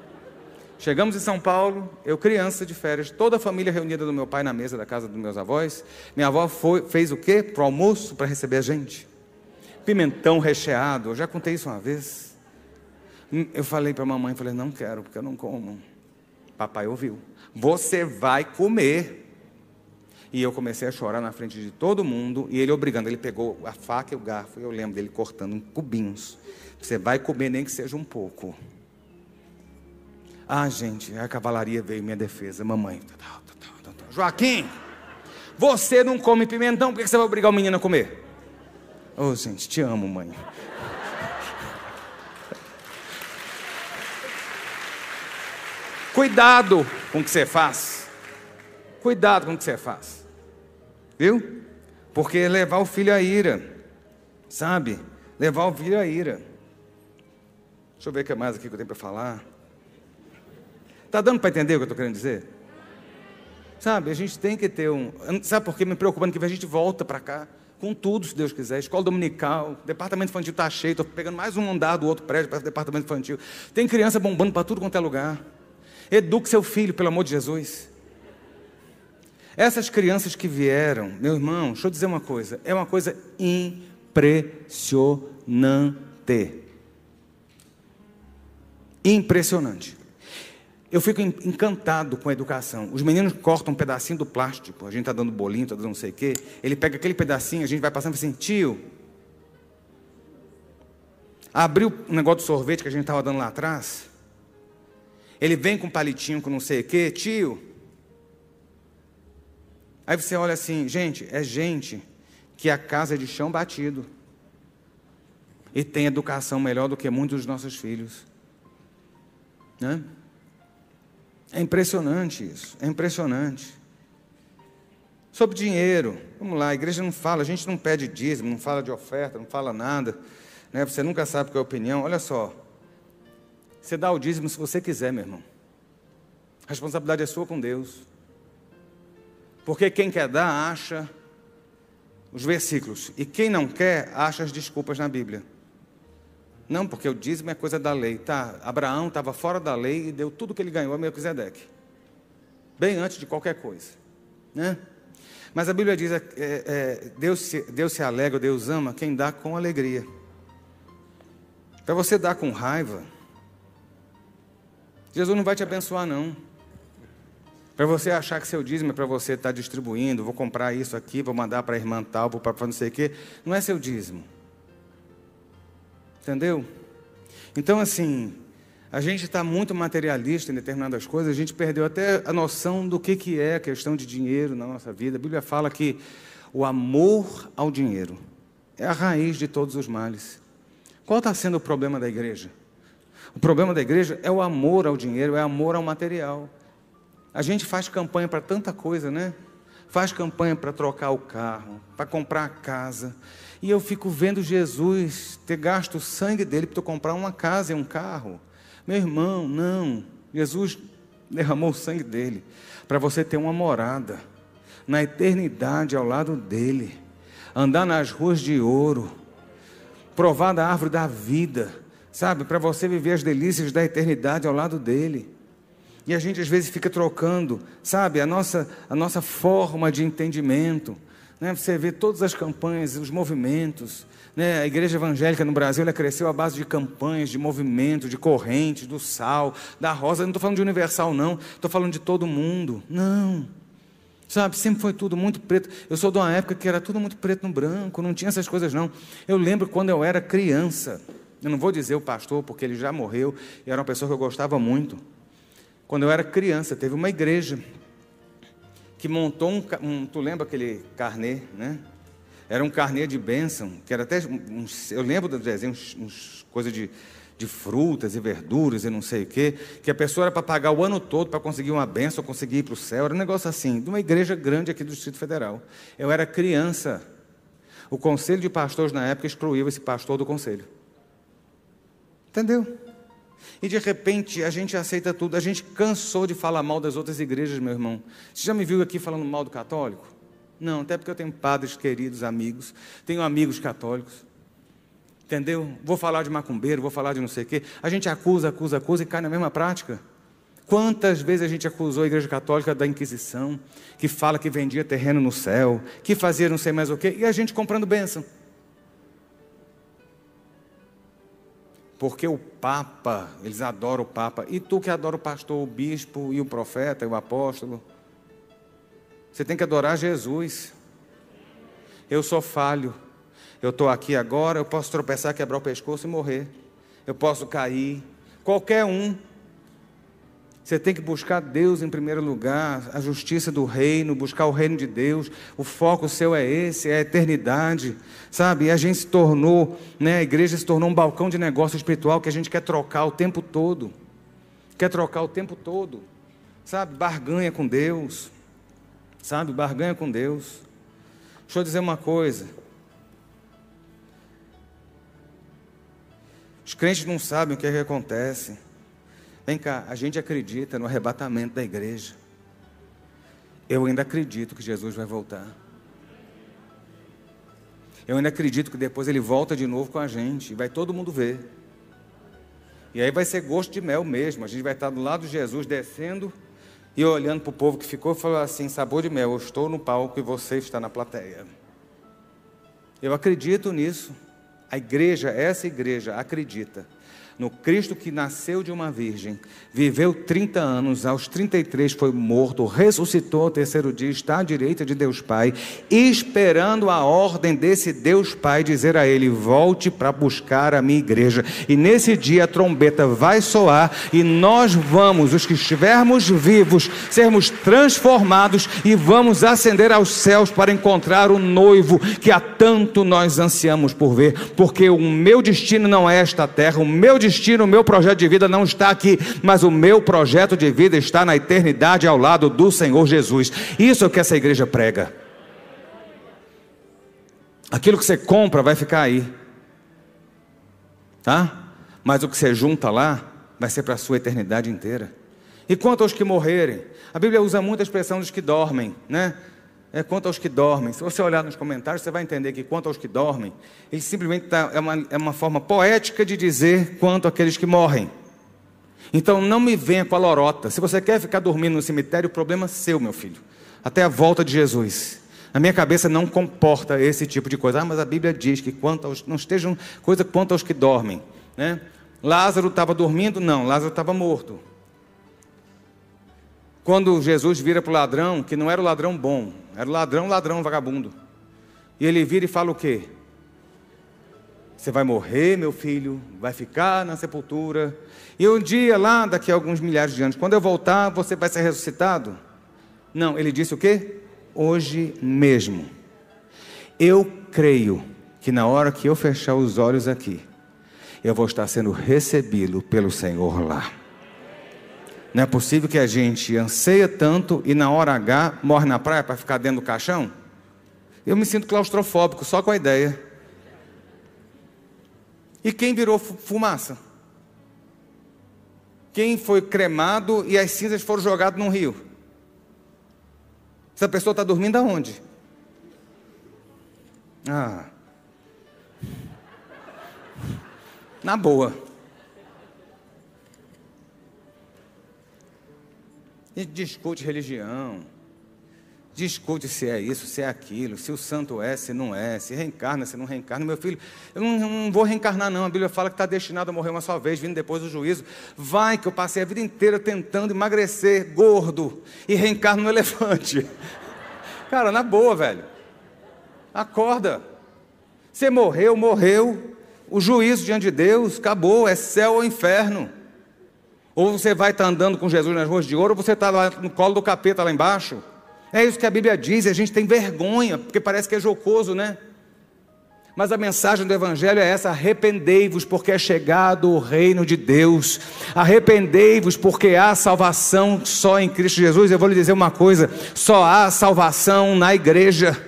Chegamos em São Paulo, eu criança de férias, toda a família reunida do meu pai na mesa da casa dos meus avós. Minha avó foi, fez o quê? Para o almoço, para receber a gente. Pimentão recheado, eu já contei isso uma vez. Eu falei para a mamãe, falei, não quero, porque eu não como. Papai ouviu. Você vai comer. E eu comecei a chorar na frente de todo mundo, e ele obrigando, ele pegou a faca e o garfo, e eu lembro dele cortando em cubinhos. Você vai comer nem que seja um pouco. Ah, gente, a cavalaria veio em minha defesa, mamãe. Joaquim, você não come pimentão, por que você vai obrigar o menino a comer? Oh, gente, te amo, mãe. Cuidado com o que você faz. Cuidado com o que você faz. Viu? Porque levar o filho à ira. Sabe? Levar o filho à ira. Deixa eu ver o que mais aqui que eu tenho para falar. Está dando para entender o que eu estou querendo dizer? Sabe, a gente tem que ter um. Sabe por que me preocupando que a gente volta para cá? Com tudo, se Deus quiser. Escola dominical, departamento infantil está cheio, estou pegando mais um andar do outro prédio para o departamento infantil. Tem criança bombando para tudo quanto é lugar. Eduque seu filho, pelo amor de Jesus. Essas crianças que vieram, meu irmão, deixa eu dizer uma coisa, é uma coisa impressionante. Impressionante. Eu fico encantado com a educação. Os meninos cortam um pedacinho do plástico, a gente está dando bolinho, está dando não sei o quê. Ele pega aquele pedacinho, a gente vai passando e assim, tio. Abriu o um negócio de sorvete que a gente estava dando lá atrás. Ele vem com palitinho com não sei o quê, tio. Aí você olha assim, gente, é gente que a casa é de chão batido e tem educação melhor do que muitos dos nossos filhos. Né? É impressionante isso, é impressionante. Sobre dinheiro, vamos lá, a igreja não fala, a gente não pede dízimo, não fala de oferta, não fala nada, né? você nunca sabe qual é a opinião. Olha só, você dá o dízimo se você quiser, meu irmão. A responsabilidade é sua com Deus. Porque quem quer dar, acha os versículos. E quem não quer, acha as desculpas na Bíblia. Não, porque o dízimo é coisa da lei. Tá, Abraão estava fora da lei e deu tudo que ele ganhou a Melquisedeque. Bem antes de qualquer coisa. Né? Mas a Bíblia diz: é, é, Deus, se, Deus se alegra, Deus ama quem dá com alegria. Para você dar com raiva, Jesus não vai te abençoar, não. Para você achar que seu dízimo é para você estar tá distribuindo, vou comprar isso aqui, vou mandar para a irmã tal, vou para não sei o quê, não é seu dízimo. Entendeu? Então, assim, a gente está muito materialista em determinadas coisas, a gente perdeu até a noção do que, que é a questão de dinheiro na nossa vida. A Bíblia fala que o amor ao dinheiro é a raiz de todos os males. Qual está sendo o problema da igreja? O problema da igreja é o amor ao dinheiro, é amor ao material. A gente faz campanha para tanta coisa, né? Faz campanha para trocar o carro, para comprar a casa. E eu fico vendo Jesus ter gasto o sangue dele para comprar uma casa e um carro. Meu irmão, não. Jesus derramou o sangue dele para você ter uma morada na eternidade ao lado dele, andar nas ruas de ouro, provar da árvore da vida, sabe? Para você viver as delícias da eternidade ao lado dele. E a gente às vezes fica trocando, sabe, a nossa, a nossa forma de entendimento né? Você vê todas as campanhas, os movimentos. Né? A igreja evangélica no Brasil ela cresceu à base de campanhas, de movimentos, de correntes, do sal, da rosa. Não estou falando de universal, não. Estou falando de todo mundo. Não. Sabe, sempre foi tudo muito preto. Eu sou de uma época que era tudo muito preto no branco, não tinha essas coisas, não. Eu lembro quando eu era criança. Eu não vou dizer o pastor, porque ele já morreu, e era uma pessoa que eu gostava muito. Quando eu era criança, teve uma igreja que montou um, um, tu lembra aquele carnê, né? Era um carnê de bênção, que era até, uns, eu lembro do desenho, uns, uns de, de frutas e verduras e não sei o quê, que a pessoa era para pagar o ano todo para conseguir uma bênção, conseguir ir para o céu, era um negócio assim, de uma igreja grande aqui do Distrito Federal. Eu era criança, o conselho de pastores na época excluiu esse pastor do conselho. Entendeu? E de repente a gente aceita tudo. A gente cansou de falar mal das outras igrejas, meu irmão. Você já me viu aqui falando mal do católico? Não, até porque eu tenho padres queridos, amigos, tenho amigos católicos. Entendeu? Vou falar de macumbeiro, vou falar de não sei o quê. A gente acusa, acusa, acusa e cai na mesma prática. Quantas vezes a gente acusou a Igreja Católica da Inquisição, que fala que vendia terreno no céu, que fazia não sei mais o quê, e a gente comprando bênção. Porque o Papa, eles adoram o Papa, e tu que adora o pastor, o bispo e o profeta e o apóstolo, você tem que adorar Jesus. Eu sou falho, eu estou aqui agora, eu posso tropeçar, quebrar o pescoço e morrer, eu posso cair, qualquer um você tem que buscar Deus em primeiro lugar, a justiça do reino, buscar o reino de Deus. O foco seu é esse, é a eternidade, sabe? E a gente se tornou, né? A igreja se tornou um balcão de negócio espiritual que a gente quer trocar o tempo todo. Quer trocar o tempo todo, sabe? Barganha com Deus, sabe? Barganha com Deus. Deixa eu dizer uma coisa. Os crentes não sabem o que, é que acontece. Vem cá, a gente acredita no arrebatamento da igreja. eu ainda acredito que Jesus vai voltar. Eu ainda acredito que depois ele volta de novo com a gente e vai todo mundo ver. E aí vai ser gosto de mel mesmo. A gente vai estar do lado de Jesus descendo e olhando para o povo que ficou falou assim: sabor de mel, eu estou no palco e você está na plateia. Eu acredito nisso. A igreja, essa igreja, acredita no Cristo que nasceu de uma virgem, viveu 30 anos, aos 33 foi morto, ressuscitou ao terceiro dia, está à direita de Deus Pai, esperando a ordem desse Deus Pai dizer a ele: volte para buscar a minha igreja. E nesse dia a trombeta vai soar e nós vamos, os que estivermos vivos, sermos transformados e vamos ascender aos céus para encontrar o noivo que há tanto nós ansiamos por ver, porque o meu destino não é esta terra, o meu destino destino, o meu projeto de vida não está aqui, mas o meu projeto de vida está na eternidade ao lado do Senhor Jesus. Isso é o que essa igreja prega. Aquilo que você compra vai ficar aí, tá? Mas o que você junta lá vai ser para a sua eternidade inteira. E quanto aos que morrerem? A Bíblia usa muito a expressão dos que dormem, né? É quanto aos que dormem. Se você olhar nos comentários, você vai entender que quanto aos que dormem, ele simplesmente tá, é, uma, é uma forma poética de dizer quanto àqueles que morrem. Então não me venha com a lorota. Se você quer ficar dormindo no cemitério, o problema é seu, meu filho. Até a volta de Jesus. A minha cabeça não comporta esse tipo de coisa. Ah, mas a Bíblia diz que quanto aos, não estejam coisa quanto aos que dormem. Né? Lázaro estava dormindo? Não, Lázaro estava morto. Quando Jesus vira para o ladrão, que não era o ladrão bom, era ladrão, ladrão, vagabundo. E ele vira e fala o quê? Você vai morrer, meu filho, vai ficar na sepultura. E um dia, lá daqui a alguns milhares de anos, quando eu voltar, você vai ser ressuscitado? Não, ele disse o quê? Hoje mesmo. Eu creio que na hora que eu fechar os olhos aqui, eu vou estar sendo recebido pelo Senhor lá. Não é possível que a gente anseia tanto e na hora H morre na praia para ficar dentro do caixão? Eu me sinto claustrofóbico só com a ideia. E quem virou fumaça? Quem foi cremado e as cinzas foram jogadas num rio? Essa pessoa está dormindo aonde? Ah. Na boa. Gente discute religião, discute se é isso, se é aquilo, se o santo é, se não é, se reencarna, se não reencarna. Meu filho, eu não, não vou reencarnar, não. A Bíblia fala que está destinado a morrer uma só vez, vindo depois do juízo. Vai, que eu passei a vida inteira tentando emagrecer, gordo, e reencarno no elefante. Cara, na boa, velho. Acorda. Você morreu, morreu. O juízo diante de Deus acabou, é céu ou inferno. Ou você vai estar andando com Jesus nas ruas de ouro, ou você está lá no colo do capeta lá embaixo. É isso que a Bíblia diz, e a gente tem vergonha, porque parece que é jocoso, né? Mas a mensagem do Evangelho é essa: arrependei-vos, porque é chegado o reino de Deus. Arrependei-vos, porque há salvação só em Cristo Jesus. Eu vou lhe dizer uma coisa: só há salvação na igreja.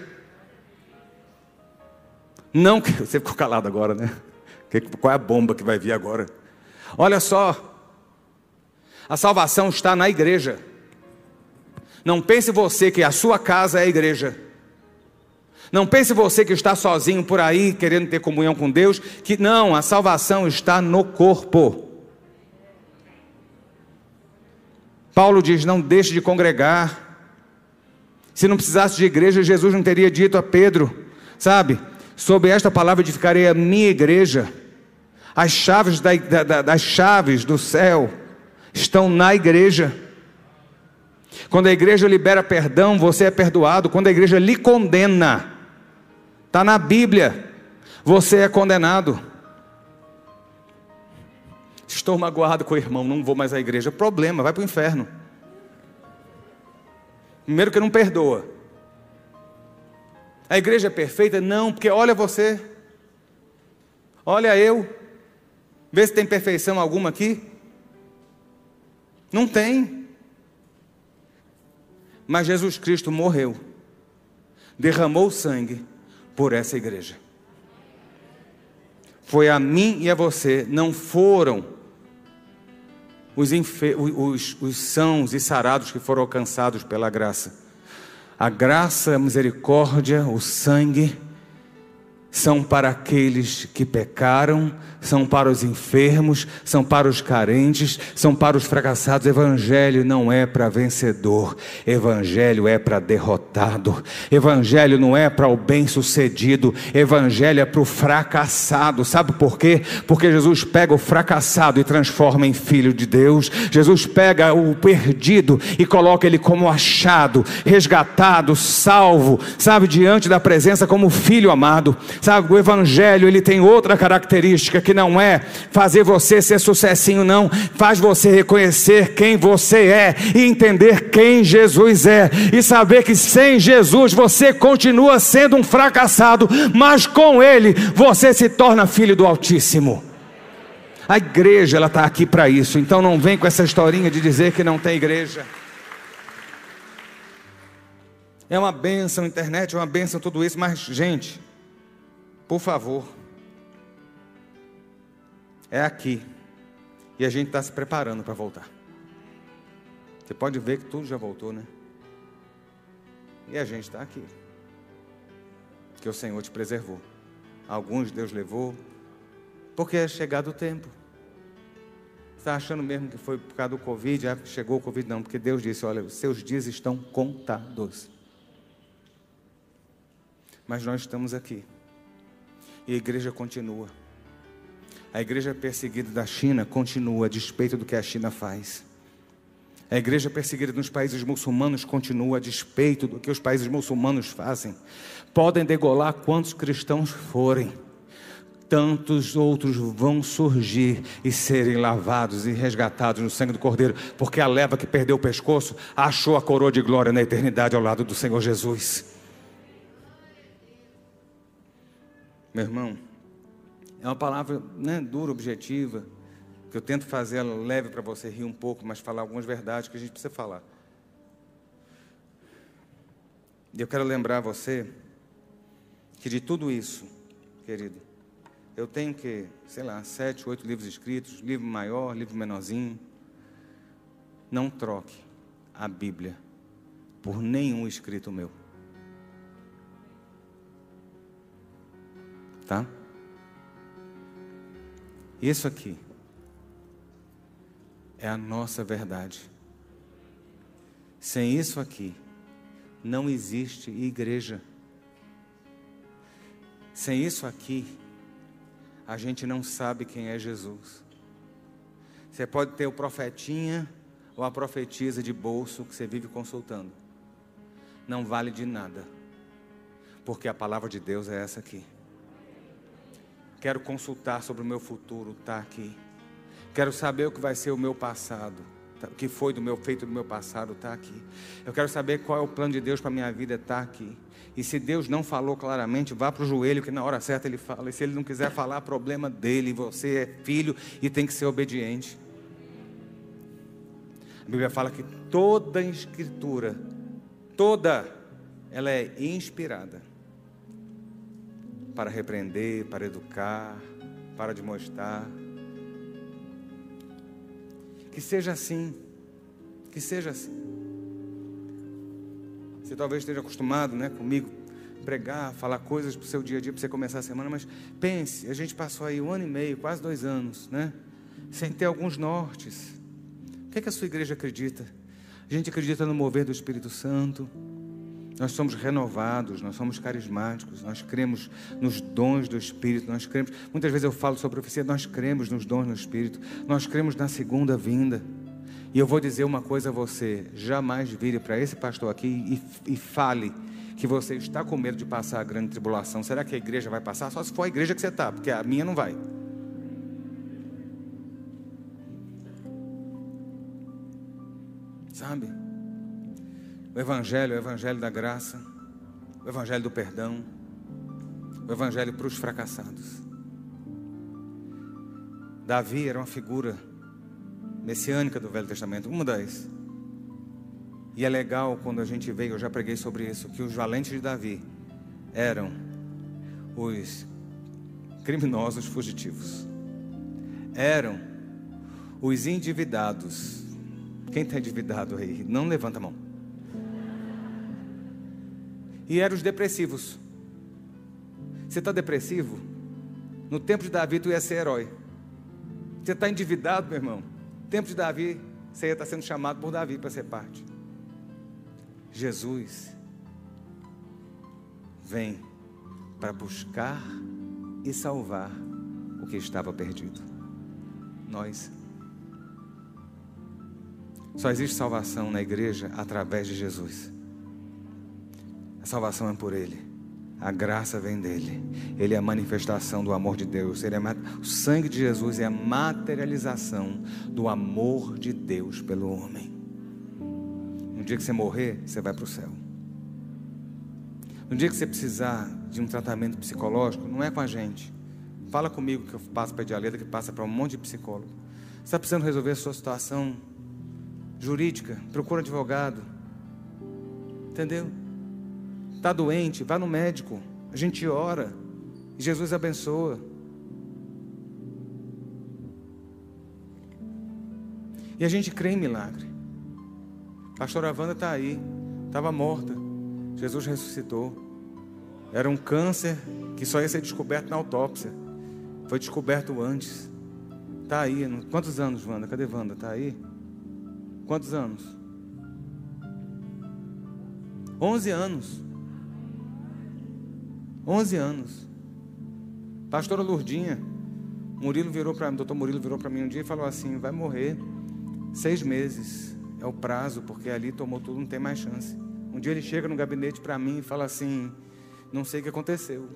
Não que. Você ficou calado agora, né? Qual é a bomba que vai vir agora? Olha só, a salvação está na igreja. Não pense você que a sua casa é a igreja. Não pense você que está sozinho por aí querendo ter comunhão com Deus, que não, a salvação está no corpo. Paulo diz: não deixe de congregar. Se não precisasse de igreja, Jesus não teria dito a Pedro, sabe? Sobre esta palavra edificarei a minha igreja, as chaves, da, da, das chaves do céu estão na igreja. Quando a igreja libera perdão, você é perdoado. Quando a igreja lhe condena, está na Bíblia, você é condenado. Estou magoado com o irmão, não vou mais à igreja. Problema, vai para o inferno. Primeiro que não perdoa. A igreja é perfeita? Não, porque olha você. Olha eu. Vê se tem perfeição alguma aqui. Não tem. Mas Jesus Cristo morreu, derramou sangue por essa igreja. Foi a mim e a você, não foram os, os, os sãos e sarados que foram alcançados pela graça. A graça, a misericórdia, o sangue são para aqueles que pecaram, são para os enfermos, são para os carentes, são para os fracassados. Evangelho não é para vencedor, evangelho é para derrotado. Evangelho não é para o bem-sucedido, evangelho é para o fracassado. Sabe por quê? Porque Jesus pega o fracassado e transforma em filho de Deus. Jesus pega o perdido e coloca ele como achado, resgatado, salvo, sabe, diante da presença como filho amado. Sabe, o evangelho ele tem outra característica que não é fazer você ser sucessinho, não. Faz você reconhecer quem você é e entender quem Jesus é. E saber que sem Jesus você continua sendo um fracassado, mas com Ele você se torna filho do Altíssimo. A igreja ela está aqui para isso, então não vem com essa historinha de dizer que não tem igreja. É uma benção, internet é uma benção, tudo isso, mas, gente, por favor, é aqui. E a gente está se preparando para voltar. Você pode ver que tudo já voltou, né? E a gente está aqui. Que o Senhor te preservou. Alguns Deus levou, porque é chegado o tempo. Está achando mesmo que foi por causa do Covid? Ah, chegou o Covid? Não, porque Deus disse: olha, os seus dias estão contados. Mas nós estamos aqui. E a igreja continua. A igreja perseguida da China continua a despeito do que a China faz. A igreja perseguida nos países muçulmanos continua a despeito do que os países muçulmanos fazem. Podem degolar quantos cristãos forem, tantos outros vão surgir e serem lavados e resgatados no sangue do Cordeiro, porque a leva que perdeu o pescoço achou a coroa de glória na eternidade ao lado do Senhor Jesus. Meu irmão, é uma palavra né, dura, objetiva, que eu tento fazer ela leve para você rir um pouco, mas falar algumas verdades que a gente precisa falar. E eu quero lembrar você que de tudo isso, querido, eu tenho que, sei lá, sete, oito livros escritos, livro maior, livro menorzinho. Não troque a Bíblia por nenhum escrito meu. Tá? Isso aqui é a nossa verdade. Sem isso aqui, não existe igreja. Sem isso aqui, a gente não sabe quem é Jesus. Você pode ter o profetinha ou a profetisa de bolso que você vive consultando. Não vale de nada. Porque a palavra de Deus é essa aqui. Quero consultar sobre o meu futuro, está aqui. Quero saber o que vai ser o meu passado, tá, o que foi do meu feito do meu passado, está aqui. Eu quero saber qual é o plano de Deus para a minha vida, está aqui. E se Deus não falou claramente, vá para o joelho, que na hora certa ele fala. E se ele não quiser falar, problema dele. Você é filho e tem que ser obediente. A Bíblia fala que toda escritura, toda, ela é inspirada para repreender, para educar, para demonstrar. Que seja assim, que seja assim. Você talvez esteja acostumado né, comigo pregar, falar coisas para o seu dia a dia, para você começar a semana, mas pense, a gente passou aí um ano e meio, quase dois anos, né? Sem ter alguns nortes. O que, é que a sua igreja acredita? A gente acredita no mover do Espírito Santo. Nós somos renovados, nós somos carismáticos, nós cremos nos dons do Espírito, nós cremos. Muitas vezes eu falo sobre profecia, nós cremos nos dons do Espírito, nós cremos na segunda vinda. E eu vou dizer uma coisa a você: jamais vire para esse pastor aqui e, e fale que você está com medo de passar a grande tribulação. Será que a igreja vai passar? Só se for a igreja que você está, porque a minha não vai. Sabe? O Evangelho é o Evangelho da graça, o Evangelho do perdão, o Evangelho para os fracassados. Davi era uma figura messiânica do Velho Testamento, uma das. E é legal quando a gente vê, eu já preguei sobre isso, que os valentes de Davi eram os criminosos fugitivos, eram os endividados. Quem está endividado aí? Não levanta a mão. E eram os depressivos. Você está depressivo? No tempo de Davi, tu ia ser herói. Você está endividado, meu irmão? No tempo de Davi, você ia estar sendo chamado por Davi para ser parte. Jesus vem para buscar e salvar o que estava perdido. Nós. Só existe salvação na igreja através de Jesus. Salvação é por Ele. A graça vem dele. Ele é a manifestação do amor de Deus. Ele é o sangue de Jesus é a materialização do amor de Deus pelo homem. No dia que você morrer, você vai para o céu. No dia que você precisar de um tratamento psicológico, não é com a gente. Fala comigo que eu passo para a Dialeta, que passa para um monte de psicólogo. Você está precisando resolver a sua situação jurídica, procura um advogado. Entendeu? Está doente, vá no médico. A gente ora. E Jesus abençoa. E a gente crê em milagre. A pastora Wanda está aí. Estava morta. Jesus ressuscitou. Era um câncer que só ia ser descoberto na autópsia. Foi descoberto antes. Está aí. Quantos anos, Wanda? Cadê Wanda? Está aí? Quantos anos? 11 anos. 11 anos. Pastora Lourdinha, Murilo virou para mim, doutor Murilo virou para mim um dia e falou assim: vai morrer seis meses, é o prazo, porque ali tomou tudo, não tem mais chance. Um dia ele chega no gabinete para mim e fala assim: não sei o que aconteceu.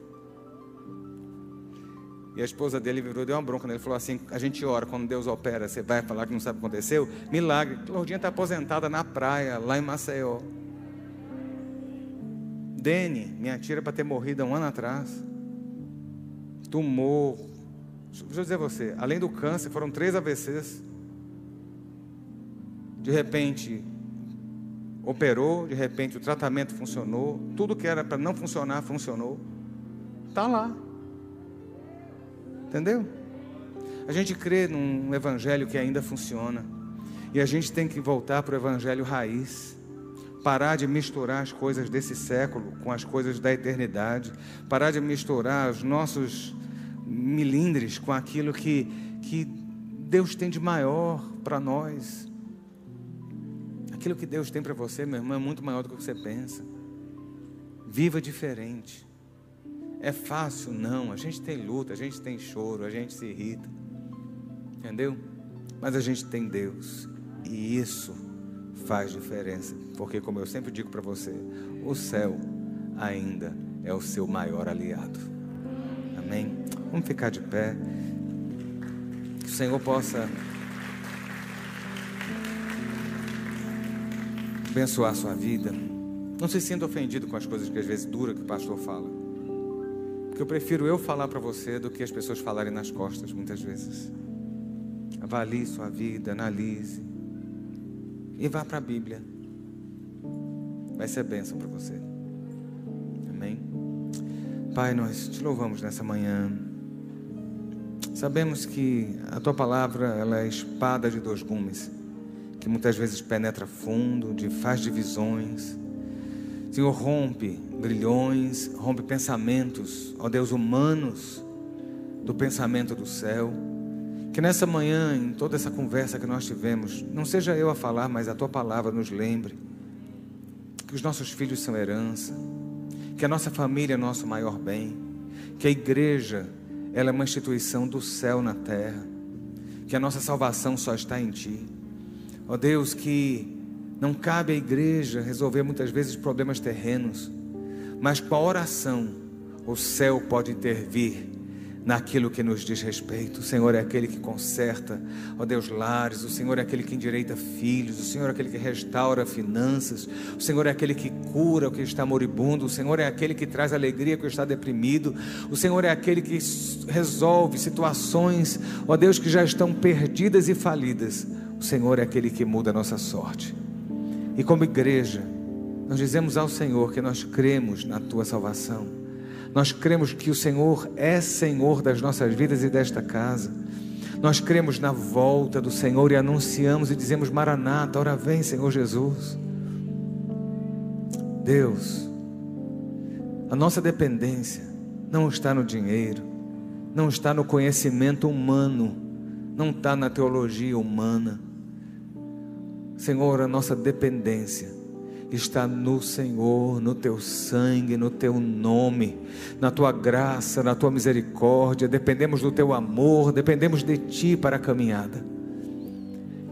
E a esposa dele virou deu uma bronca nele. Falou assim: A gente ora, quando Deus opera, você vai falar que não sabe o que aconteceu? Milagre. Lourdinha está aposentada na praia, lá em Maceió. Dene, minha tia para ter morrido há um ano atrás. Tumor. Deixa eu dizer a você, além do câncer, foram três AVCs. De repente, operou, de repente o tratamento funcionou, tudo que era para não funcionar, funcionou. Está lá. Entendeu? A gente crê num evangelho que ainda funciona. E a gente tem que voltar para o evangelho raiz parar de misturar as coisas desse século com as coisas da eternidade, parar de misturar os nossos milindres com aquilo que, que Deus tem de maior para nós. Aquilo que Deus tem para você, meu irmão, é muito maior do que você pensa. Viva diferente. É fácil? Não. A gente tem luta, a gente tem choro, a gente se irrita. Entendeu? Mas a gente tem Deus. E isso faz diferença, porque como eu sempre digo para você, o céu ainda é o seu maior aliado. Amém? Vamos ficar de pé. Que o Senhor possa abençoar a sua vida. Não se sinta ofendido com as coisas que às vezes dura que o pastor fala. Porque eu prefiro eu falar para você do que as pessoas falarem nas costas muitas vezes. Avalie sua vida, analise e vá para a Bíblia. Vai ser bênção para você. Amém? Pai, nós te louvamos nessa manhã. Sabemos que a tua palavra ela é espada de dois gumes, que muitas vezes penetra fundo, faz divisões. Senhor, rompe grilhões, rompe pensamentos, ó Deus, humanos do pensamento do céu que nessa manhã, em toda essa conversa que nós tivemos, não seja eu a falar, mas a tua palavra nos lembre que os nossos filhos são herança, que a nossa família é nosso maior bem, que a igreja ela é uma instituição do céu na terra, que a nossa salvação só está em ti. Ó oh Deus, que não cabe à igreja resolver muitas vezes problemas terrenos, mas com a oração o céu pode intervir naquilo que nos diz respeito. O Senhor é aquele que conserta, ó Deus, lares. O Senhor é aquele que endireita filhos. O Senhor é aquele que restaura finanças. O Senhor é aquele que cura o que está moribundo. O Senhor é aquele que traz alegria que está deprimido. O Senhor é aquele que resolve situações, ó Deus, que já estão perdidas e falidas. O Senhor é aquele que muda a nossa sorte. E como igreja, nós dizemos ao Senhor que nós cremos na tua salvação nós cremos que o Senhor é Senhor das nossas vidas e desta casa. Nós cremos na volta do Senhor e anunciamos e dizemos: Maranata, ora vem, Senhor Jesus. Deus, A nossa dependência não está no dinheiro, não está no conhecimento humano, não está na teologia humana. Senhor, a nossa dependência está no Senhor, no teu sangue, no teu nome, na tua graça, na tua misericórdia. Dependemos do teu amor, dependemos de ti para a caminhada.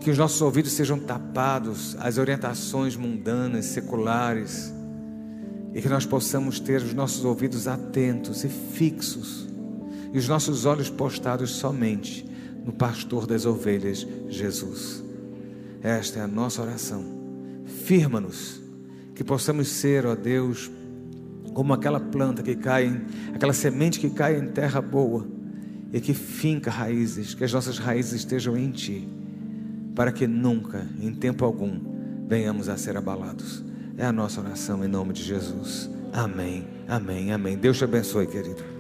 Que os nossos ouvidos sejam tapados às orientações mundanas, seculares, e que nós possamos ter os nossos ouvidos atentos e fixos, e os nossos olhos postados somente no pastor das ovelhas, Jesus. Esta é a nossa oração. Firma-nos que possamos ser, ó Deus, como aquela planta que cai, aquela semente que cai em terra boa e que finca raízes, que as nossas raízes estejam em Ti, para que nunca, em tempo algum, venhamos a ser abalados. É a nossa oração em nome de Jesus. Amém, amém, amém. Deus te abençoe, querido.